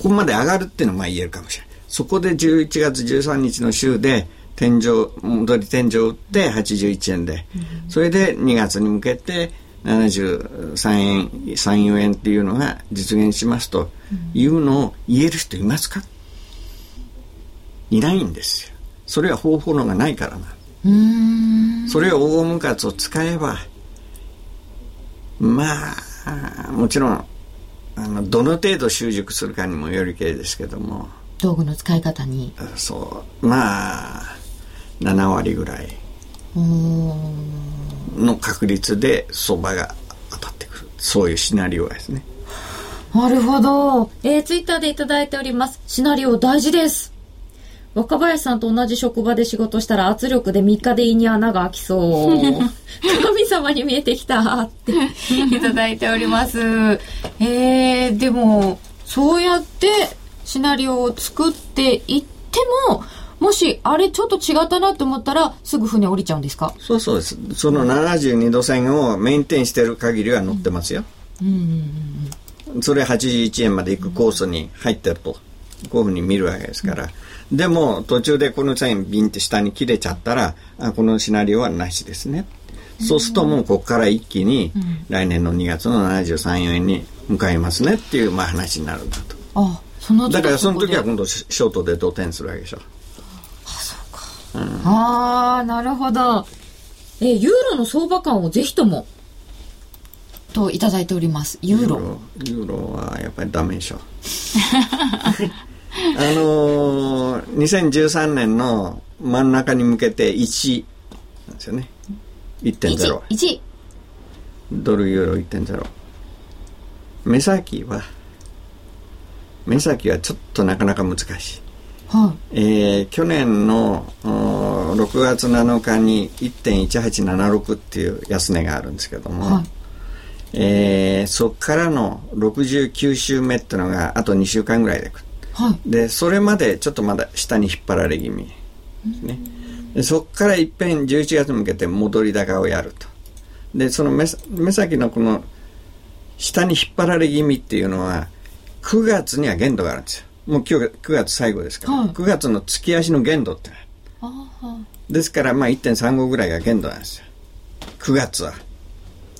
S2: ここまで上がるっていうのはまあ言えるかもしれない。そこで11月13日の週で天井、戻り天井を打って81円で、それで2月に向けて73円、3、4円っていうのが実現しますというのを言える人いますか？いないんですよ。それは方法論がないからな。それを黄金分割を使えば、まあ、もちろんあのどの程度習熟するかにもよりけりですけども。
S1: 道具の使い方に。
S2: そう。まあ7割ぐらい。の確率で相場が当たってくる。そういうシナリオですね。
S1: なるほど、えー、ツイッターで頂いております。シナリオ大事です若林さんと同じ職場で仕事したら圧力で3日で胃に穴が開きそう。[laughs] 神様に見えてきたって [laughs] いただいております。えー、でも、そうやってシナリオを作っていっても、もし、あれちょっと違ったなと思ったら、すぐ船降りちゃうんですか？
S2: そうそうです。その72度線をメンテインしてる限りは乗ってますよ。うんうん、それ81円まで行くコースに入ってると、こういうふうに見るわけですから。うんでも途中でこの線ビンって下に切れちゃったらあこのシナリオはなしですね。そうするともうここから一気に来年の2月の73円に向かいますねっていうまあ話になるんだと。
S1: あその
S2: だからその時は今度ショートで同点するわけでしょ。
S1: あそうか。うん、ああなるほど。えユーロの相場感をぜひともといただいております。ユーロ。
S2: ユーロはやっぱりダメでしょ。[laughs] あのー、2013年の真ん中に向けて1なんですよね。1.0。
S1: 1。1
S2: ドルユーロ1.0。目先は、目先はちょっとなかなか難しい。はい、えー、去年の6月7日に1.1876っていう安値があるんですけども、はい、えー、そこからの69週目っていうのがあと2週間ぐらいでくる、はい、でそれまでちょっとまだ下に引っ張られ気味。ですね。でそこからいっぺん11月に向けて戻り高をやると。でその目目先のこの下に引っ張られ気味っていうのは9月には限度があるんですよ。もう今日9月最後ですから、はい、9月の月足の限度って。ですからまあ1.35ぐらいが限度なんですよ。9月は。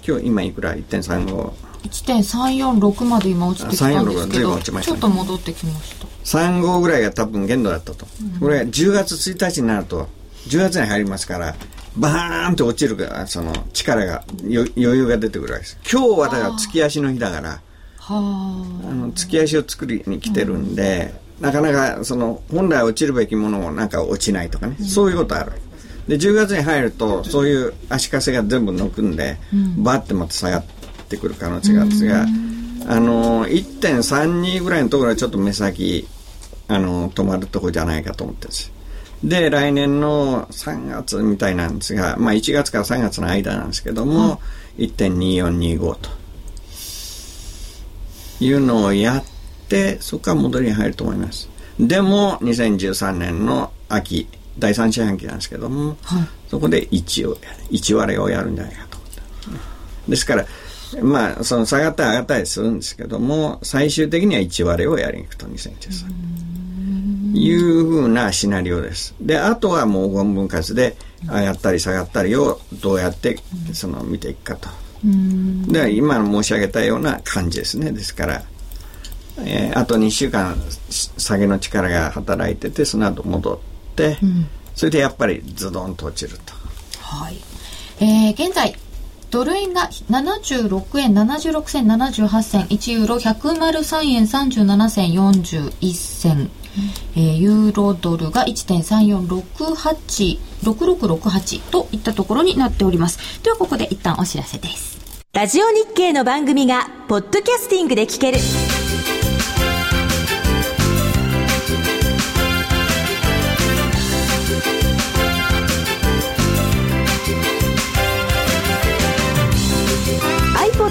S2: 今日今いくら？1.35
S1: 1.346まで今落ちてきたんですけど、ね、ちょっと戻ってきました
S2: 35ぐらいが多分限度だったと、うん、これが10月1日になると10月に入りますからバーンと落ちるからその力が余裕が出てくるわけです。今日はだから月足の日だからあ。の月足を作りに来てるんで、うん、なかなかその本来落ちるべきものもなんか落ちないとかね、うん、そういうことあるで10月に入るとそういう足かせが全部抜くんで、うん、バッてまた下がってくる可能性があるんですが、あの1.32ぐらいのところはちょっと目先あの止まるところじゃないかと思ってるんですで来年の3月みたいなんですが、まあ、1月から3月の間なんですけども、うん、1.2425と。いうのをやってそこから戻りに入ると思います。でも2013年の秋第3四半期なんですけども、はい、そこで1を1割をやるんじゃないかと思って、ですからまあその下がったり上がったりするんですけども最終的には1割をやりに行くと2013年。いうふうなシナリオです。であとはもう5分割で上がったり下がったりをどうやってその見ていくかと。で今申し上げたような感じですね。ですから、えー、あと2週間下げの力が働いててその後戻って、うん、それでやっぱりズドンと落ちると。
S1: はい。えー、現在ドル円が76円76銭78銭1ユーロ103円37銭41銭、うん、えー、ユーロドルが1.34686668といったところになっております。ではここで一旦お知らせです。
S4: ラジオ日経の番組がポッドキャスティングで聞ける。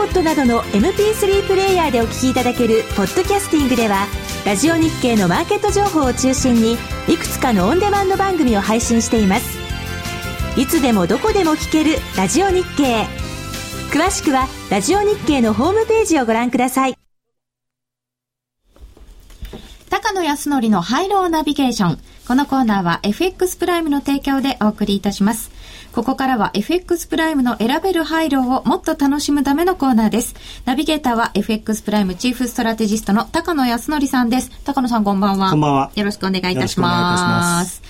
S4: iPod などの MP3 プレイヤーでお聞きいただけるポッドキャスティングではラジオ日経のマーケット情報を中心にいくつかのオンデマンド番組を配信しています。いつでもどこでも聞けるラジオ日経。詳しくはラジオ日経のホームページをご覧ください。
S1: 高野康則のハイローナビゲーション。このコーナーは FX プライムの提供でお送りいたします。ここからは FX プライムの選べるハイローをもっと楽しむためのコーナーです。ナビゲーターは FX プライムチーフストラテジストの高野康則さんです。高野さんこんばんは。
S5: こんばんは。
S1: よろしくお願いいたします。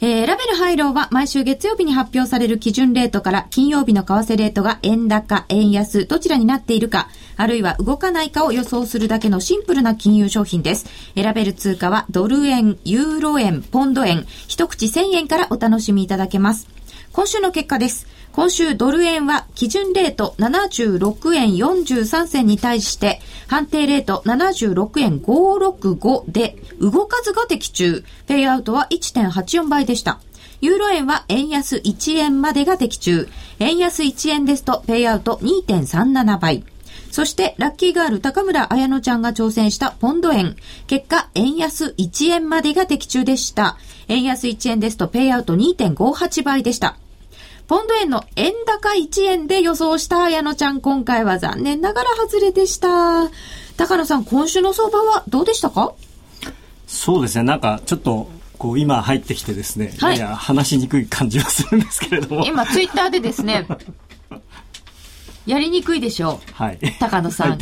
S1: えー、選べるハイローは毎週月曜日に発表される基準レートから金曜日の為替レートが円高、円安、どちらになっているか、あるいは動かないかを予想するだけのシンプルな金融商品です。選べる通貨はドル円、ユーロ円、ポンド円、一口1000円からお楽しみいただけます。今週の結果です。今週ドル円は基準レート76円43銭に対して判定レート76円565で動かずが的中。ペイアウトは1.84倍でした。ユーロ円は円安1円までが的中。円安1円ですとペイアウト2.37倍。そして、ラッキーガール高村彩乃ちゃんが挑戦したポンド円。結果、円安1円までが的中でした。円安1円ですとペイアウト2.58倍でした。ポンド円の円高1円で予想した綾乃ちゃん、今回は残念ながら外れでした。高野さん、今週の相場はどうでしたか？
S5: そうですね、なんかちょっと、こう今入ってきてですね、はい、や話しにくい感じはするんですけれども。
S1: 今、ツイッターでですね、[laughs] やりにくいでしょう。はい。高野さん。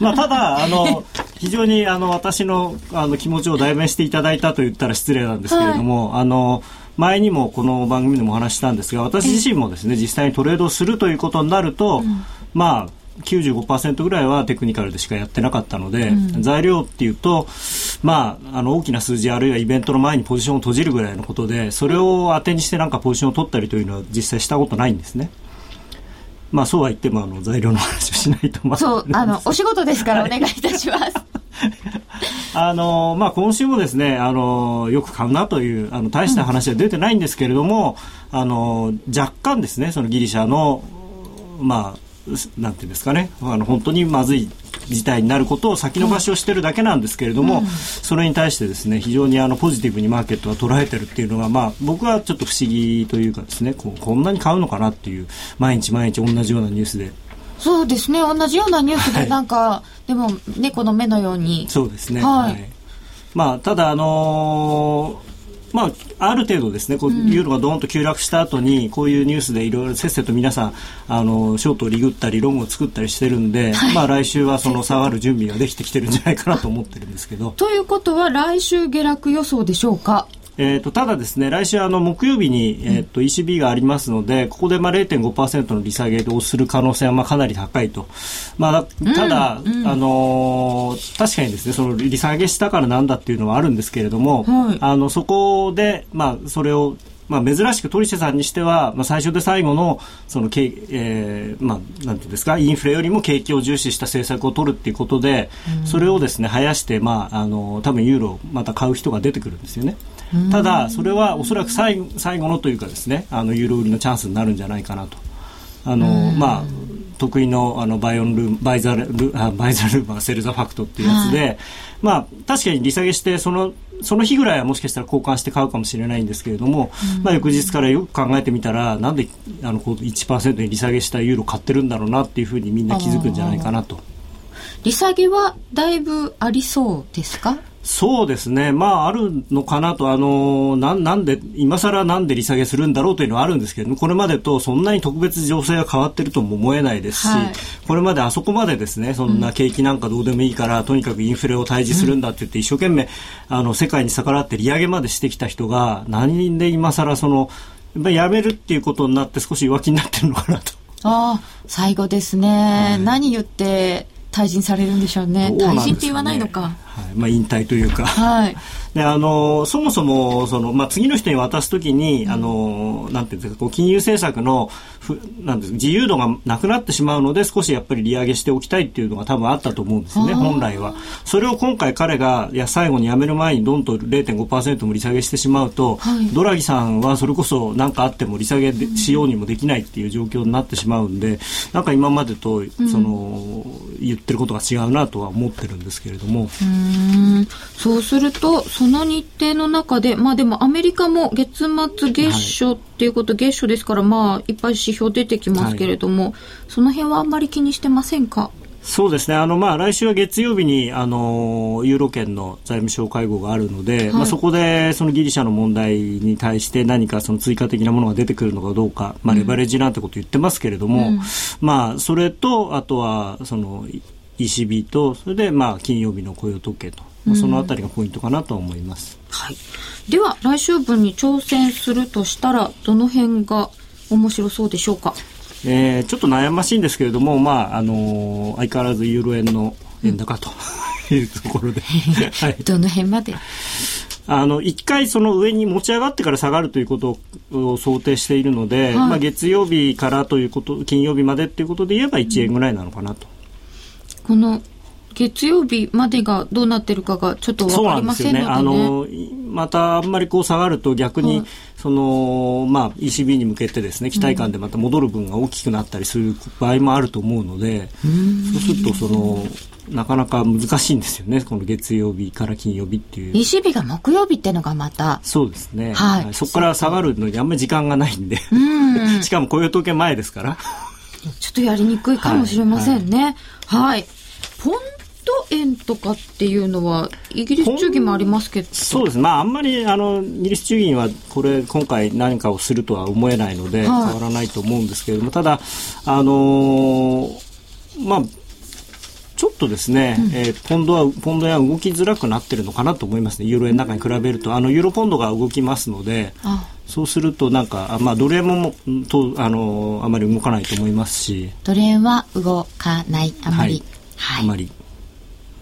S5: まあ、ただ、あの、[laughs] 非常に、あの、私の、あの、気持ちを代弁していただいたと言ったら失礼なんですけれども、はい、あの、前にもこの番組でもお話したんですが、私自身もですね、実際にトレードするということになると、うん、まあ、95%ぐらいはテクニカルでしかやってなかったので、うん、材料っていうと、まあ、あの大きな数字あるいはイベントの前にポジションを閉じるぐらいのことでそれを当てにしてなんかポジションを取ったりというのは実際したことないんですね。まあそうは言ってもあの材料の話をしないとま
S1: そう [laughs] あのお仕事ですからお願いいたします。
S5: あのまあ、今週もですねあのよく買うなというあの大した話は出てないんですけれども、うん、あの若干ですねそのギリシャの、まあ、なんていうんですかね。あの本当にまずい事態になることを先延ばしをしてるだけなんですけれども、うん、それに対してですね非常にあのポジティブにマーケットは捉えてるっていうのが、まあ、僕はちょっと不思議というかですねここんなに買うのかなっていう毎日毎日同じようなニュースで。
S1: そうですね。同じようなニュースでなんか、はい、でも猫の目のように。
S5: そうですね。はい、はい、まあただあのーまあ、ある程度ですね、こういうのがどーんと急落した後に、こういうニュースでいろいろせっせと皆さん、あの、ショートをリグったり、ロングを作ったりしてるんで、はい、まあ来週はその下がる準備ができてきてるんじゃないかなと思ってるんですけど。
S1: ということは、来週下落予想でしょうか？
S5: えーと、ただですね来週あの木曜日に、えーと、ECB がありますのでここでまあ0.5%の利下げをする可能性はまあかなり高いと、まあ、ただ、うんうん、あのー、確かにですねその利下げしたからなんだっていうのはあるんですけれども、はい、あのそこで、まあ、それをまあ、珍しくトリシェさんにしては、まあ、最初で最後のそのけ、えーまあ、なんていうんですかインフレよりも景気を重視した政策を取るっていうことで、うん、それをですね生やして、まあ、あの多分ユーロまた買う人が出てくるんですよね。ただ、それはおそらく最後最後のというかですねあのユーロ売りのチャンスになるんじゃないかなと。あのまあ得意のあのバイオンルバイザルあバイザルームはセルザファクトっていうやつで、はい、まあ確かに利下げしてそのその日ぐらいはもしかしたら交換して買うかもしれないんですけれども、うん、まあ、翌日からよく考えてみたらなんであの1%に利下げしたユーロ買ってるんだろうなっていうふうにみんな気づくんじゃないかなと。
S1: 利下げはだいぶありそうですか？
S5: そうですね、まあ、あるのかなと、あのななんで、今更なんで利下げするんだろうというのはあるんですけれども、これまでとそんなに特別情勢が変わってるとも思えないですし、はい、これまであそこまでですね、そんな景気なんかどうでもいいから、うん、とにかくインフレを退治するんだって言って、一生懸命、あの、世界に逆らって利上げまでしてきた人が、何で今更その、やめるっていうことになって少し弱気になってるのかなと。
S1: ああ、最後ですね。はい、何言って退陣されるんでしょうね。退陣って言わないのか。
S5: はい、まあ、引退というか、はい、[laughs] であのそもそもその、まあ、次の人に渡すときに、あのなんていうんですかこう金融政策のふなんです自由度がなくなってしまうので少しやっぱり利上げしておきたいっていうのが多分あったと思うんですね本来は。それを今回彼がいや最後に辞める前にどんと0.5%も利下げしてしまうと、はい、ドラギさんはそれこそ何かあっても利下げしようにもできないっていう状況になってしまうんでなんか今までとその、うん、言ってることが違うなとは思ってるんですけれども。
S1: うんそうするとその日程の中でまあでもアメリカも月末月初っていうこと、はい、月初ですからまあいっぱい指標出てきますけれども、はい、その辺はあんまり気にしてませんか？
S5: そうですね。あの、まあ、来週は月曜日に、あの、ユーロ圏の財務省会合があるので、はい、まあ、そこで、そのギリシャの問題に対して何かその追加的なものが出てくるのかどうか、まあ、レバレッジなんてこと言ってますけれども、うん、まあ、それと、あとは、その、ECB と、それで、まあ、金曜日の雇用統計と、まあ、そのあたりがポイントかなと思います。
S1: うん、はい。では、来週分に挑戦するとしたら、どの辺が面白そうでしょうか？
S5: えー、ちょっと悩ましいんですけれども、まあ、あのー、相変わらずユーロ円の円高と、うん、いうところで。
S1: はい。[laughs] どの辺まで？
S5: あの、一回その上に持ち上がってから下がるということを想定しているので、はい、まあ月曜日からということ、金曜日までっていうことで言えば1円ぐらいなのかなと。
S1: この月曜日までがどうなってるかがちょっと分かりませんので、ね、あの
S5: またあんまりこう下がると逆に、はい、そのまあ ECB に向けてですね期待感でまた戻る分が大きくなったりする場合もあると思うので、そうするとそのなかなか難しいんですよね、この月曜日から金曜日っていう。
S1: ECB が木曜日っていうのがまた。
S5: そうですね。はい。そこから下がるのにあんまり時間がないんで。うん。[laughs] しかも雇用統計前ですから。
S1: ちょっとやりにくいかもしれませんね。はい、はいポンド円とかっていうのは、イギリス中銀もありますけど。
S5: そうです。まあ、あんまり、あの、イギリス中銀は、これ、今回何かをするとは思えないので、変わらないと思うんですけれども、ただ、あのー、まあ、ちょっとですね、うん、えー、ポンドは、ポンドや動きづらくなってるのかなと思いますね。ユーロ円の中に比べると、あの、ユーロポンドが動きますので、そうするとなんか、まあ、ドル円もとあのあまり動かないと思いますし。
S1: ドル円は動かない、あまり。
S5: はい、あまり。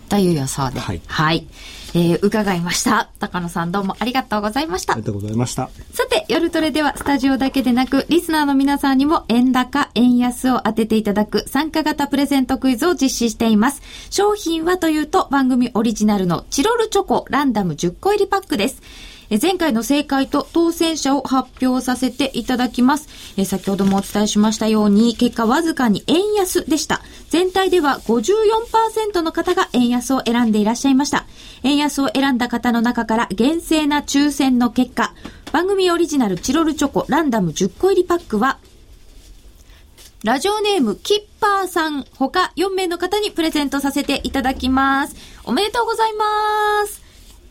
S1: という予想で。はい。はい。えー、伺いました。高野さんどうもありがとうございました。
S5: ありがとうございました。
S1: さて、夜トレではスタジオだけでなく、リスナーの皆さんにも円高、円安を当てていただく参加型プレゼントクイズを実施しています。商品はというと番組オリジナルのチロルチョコランダム10個入りパックです。前回の正解と当選者を発表させていただきます。先ほどもお伝えしましたように、結果わずかに円安でした。全体では54%の方が円安を選んでいらっしゃいました。円安を選んだ方の中から厳正な抽選の結果、番組オリジナルチロルチョコランダム10個入りパックは、ラジオネームキッパーさん他4名の方にプレゼントさせていただきます。おめでとうございます。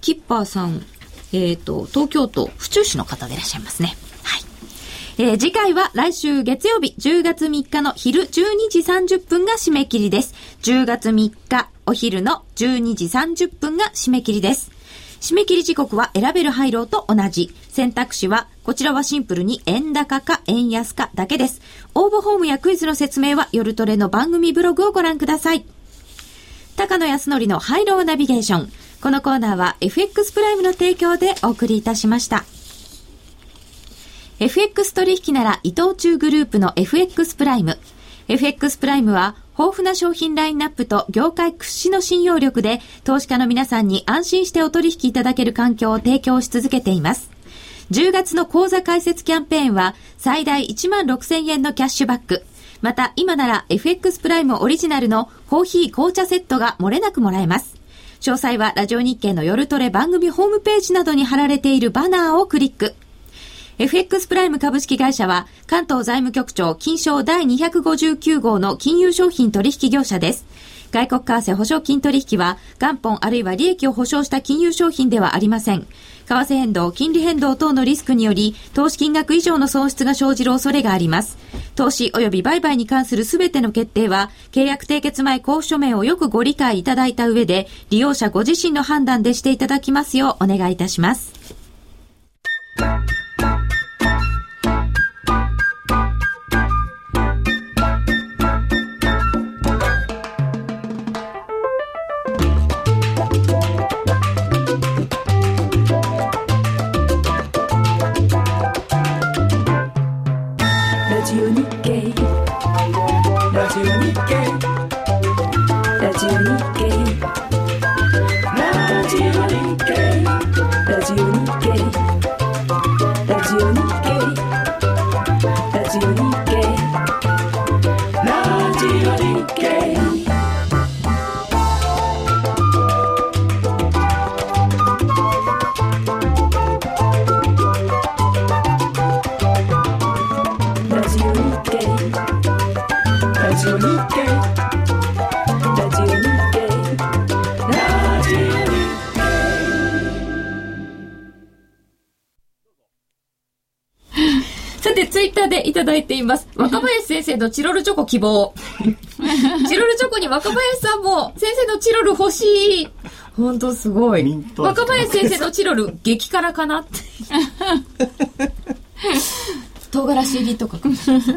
S1: キッパーさん、えっ、ー、と、東京都府中市の方でいらっしゃいますね。はい。えー、次回は来週月曜日10月3日の昼12時30分が締め切りです。10月3日お昼の12時30分が締め切りです。締め切り時刻は選べる配慮と同じ。選択肢は、こちらはシンプルに円高か円安かだけです。応募フォームやクイズの説明は夜トレの番組ブログをご覧ください。高野康則のハイローナビゲーション。このコーナーは FX プライムの提供でお送りいたしました。FX 取引なら伊藤忠グループの FX プライム。FX プライムは豊富な商品ラインナップと業界屈指の信用力で投資家の皆さんに安心してお取引いただける環境を提供し続けています。10月の講座開設キャンペーンは最大1万6000円のキャッシュバック。また今なら FX プライムオリジナルのコーヒー紅茶セットが漏れなくもらえます。詳細はラジオ日経の夜トレ番組ホームページなどに貼られているバナーをクリック。FX プライム株式会社は関東財務局長金賞第259号の金融商品取引業者です。外国為替保証金取引は元本あるいは利益を保証した金融商品ではありません。為替変動、金利変動等のリスクにより、投資金額以上の損失が生じる恐れがあります。投資及び売買に関するすべての決定は、契約締結前交付書面をよくご理解いただいた上で、利用者ご自身の判断でしていただきますようお願いいたします。生のチロルチョコ希望。[laughs] チロルチョコに若林さんも先生のチロル欲しい。本当すごい。若林先生のチロル激辛かなって。[laughs] 唐辛子入りとか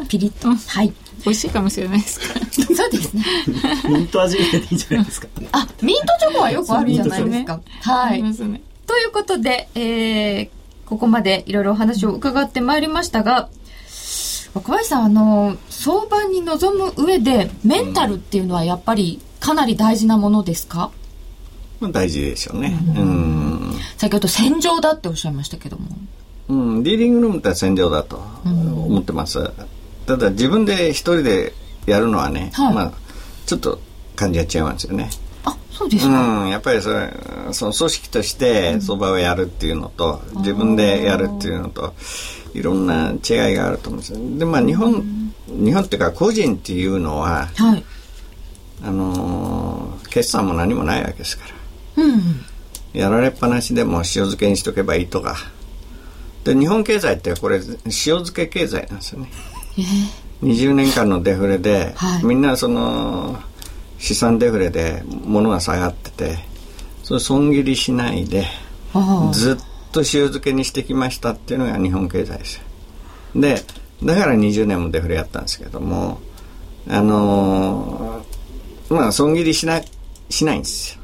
S1: ピリッと。はい。
S3: 美味しいかもしれないですか。
S1: そうですね。
S5: ミント味入れていいんじゃないですか。[laughs]
S1: あ、ミントチョコはよくあるじゃないですか。はい。ということで、えー、ここまでいろいろお話を伺ってまいりましたが、若林さん、あの、相場に臨む上で、メンタルっていうのはやっぱりかなり大事なものですか、
S2: まあ、大事でしょうね。
S1: うん。先ほど戦場だっておっしゃいましたけども。
S2: うん、リーディングルームって戦場だと思ってます。うん、ただ自分で一人でやるのはね、はい、まあ、ちょっと感じが違いますよね。
S1: あ、そうですか。
S2: うん、やっぱりそれ、その組織として相場をやるっていうのと、うん、自分でやるっていうのと、いろんな違いがあると思うんですでまあ日本日本っていうか個人っていうのは、はい、あの決算も何もないわけですから、うん、やられっぱなしでも塩漬けにしとけばいいとか。で日本経済ってこれ塩漬け経済なんですよね、えー、20年間のデフレで、はい、みんなその資産デフレで物が下がっててそれ損切りしないでずっと塩漬けにしてきましたっていうのが日本経済ですよでだから20年もデフレやったんですけどもあのー、まあ損切りしなしないんですよ。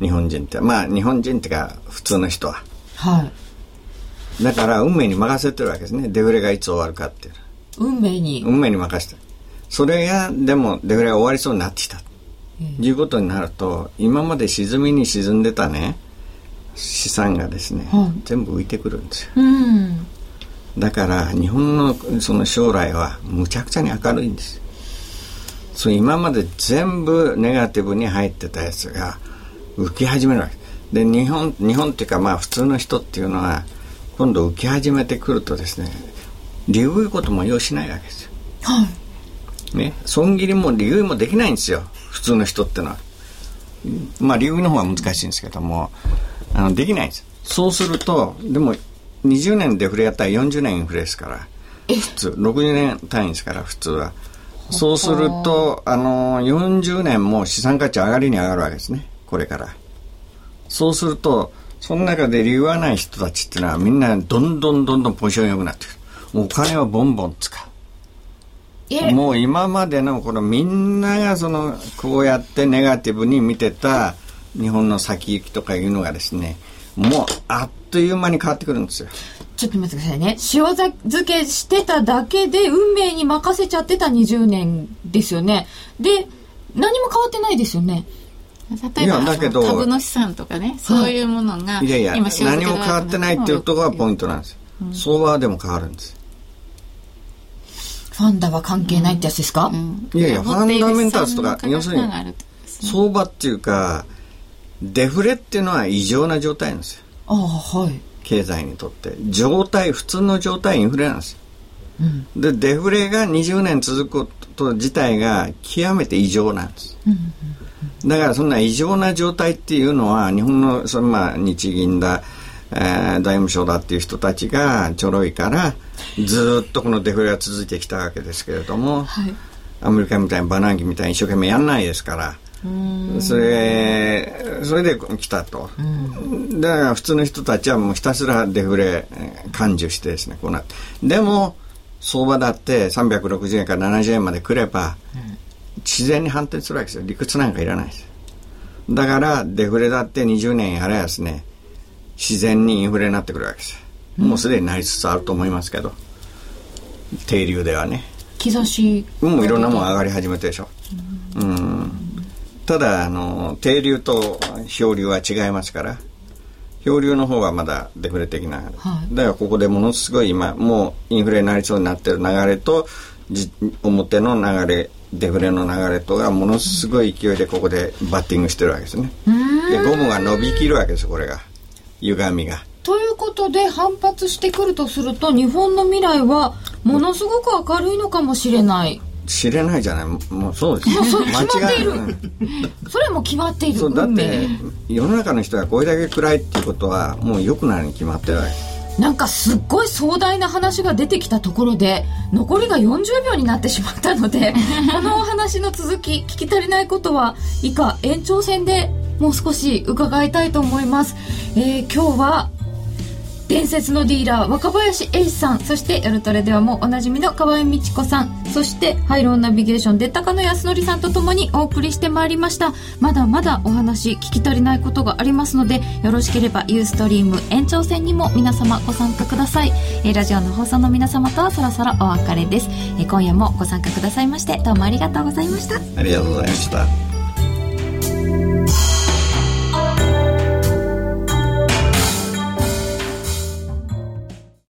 S2: 日本人って。まあ日本人っていうか普通の人は。はい。だから運命に任せてるわけですね。デフレがいつ終わるかっていう
S1: 運命に。
S2: 運命に任せてそれがでもデフレが終わりそうになってきた、うん、いうことになると今まで沈みに沈んでたね資産がですね、はい、全部浮いてくるんですよ、うん。だから日本のその将来はむちゃくちゃに明るいんです。そう今まで全部ネガティブに入ってたやつが浮き始めるわけ。で日本日本っていうかまあ普通の人っていうのは今度浮き始めてくるとですね理由いうことも要しないわけですよ、はい、ね。損切りも理由もできないんですよ。普通の人ってのは。まあ理由の方は難しいんですけどもあのできないんです。そうするとでも20年デフレやったら40年インフレですから普通。60年単位ですから普通は。そうするとあの40年も資産価値上がりに上がるわけですね。これから。そうするとその中で理由はない人たちっていうのはみんなどんどんどんどんポジション良くなってくる。お金はボンボン使う。もう今までのこのみんながそのこうやってネガティブに見てた日本の先行きとかいうのがですねもうあっという間に変わってくるんですよ。
S1: ちょっと待ってくださいね。塩漬けしてただけで運命に任せちゃってた20年ですよね。で、何も変わってないですよね。
S3: 例えば株の資産とかね、そういうものが、
S2: いやいや、何も変わってないっていうところがポイントなんです。うん、相場でも変わるんです。
S1: ファンダは関係ないってやつですか、う
S2: ん、いやいや、ファンダメンタルズとか、要するに、相場っていうか、デフレっていうのは異常な状態なんですよ。ああ、はい。経済にとって。状態、普通の状態インフレなんですよ。うん、で、デフレが20年続くこと自体が極めて異常なんです。うん、だからそんな異常な状態っていうのは、日本の、そのまあ、日銀だ、えー、財務省だっていう人たちがちょろいから、ずっとこのデフレが続いてきたわけですけれども、はい、アメリカみたいにバナナギみたいに一生懸命やんないですから、それそれで来たと、だから普通の人たちはもうひたすらデフレ感受してですねこうなって。でも相場だって360円から70円まで来れば、自然に反転するわけですよ。理屈なんかいらないです。だからデフレだって20年やればですね自然にインフレになってくるわけです、もうすでになりつつあると思いますけど。低流ではね。
S1: 兆し
S2: もういろんなもん上がり始めてでしょ。うんただあの低流と漂流は違いますから漂流の方はまだデフレ的な、はい、だからここでものすごい今もうインフレになりそうになってる流れと表の流れデフレの流れとがものすごい勢いでここでバッティングしてるわけですね。でゴムが伸びきるわけですこれが。歪みが。
S1: ということで反発してくるとすると日本の未来はものすごく明るいのかもしれない
S2: 知れないじゃない。もう。そうです
S1: もうそ間違いる。それも決まっている。
S2: そうだって世の中の人がこれだけ暗いっていうことはもう良くなるに決まってる
S1: なんかすっごい壮大な話が出てきたところで残りが40秒になってしまったので [laughs] このお話の続き聞き足りないことは以下延長戦でもう少し伺いたいと思います、えー、今日は伝説のディーラー若林英史さん。そして夜トレではもうおなじみの河合美智子さん。そしてハイローナビゲーションで高野康則さんとともにお送りしてまいりました。まだまだお話聞き足りないことがありますのでよろしければユーストリーム延長戦にも皆様ご参加ください、えラジオの放送の皆様とはそろそろお別れです、え今夜もご参加くださいましてどうもありがとうございました。
S2: ありがとうございました。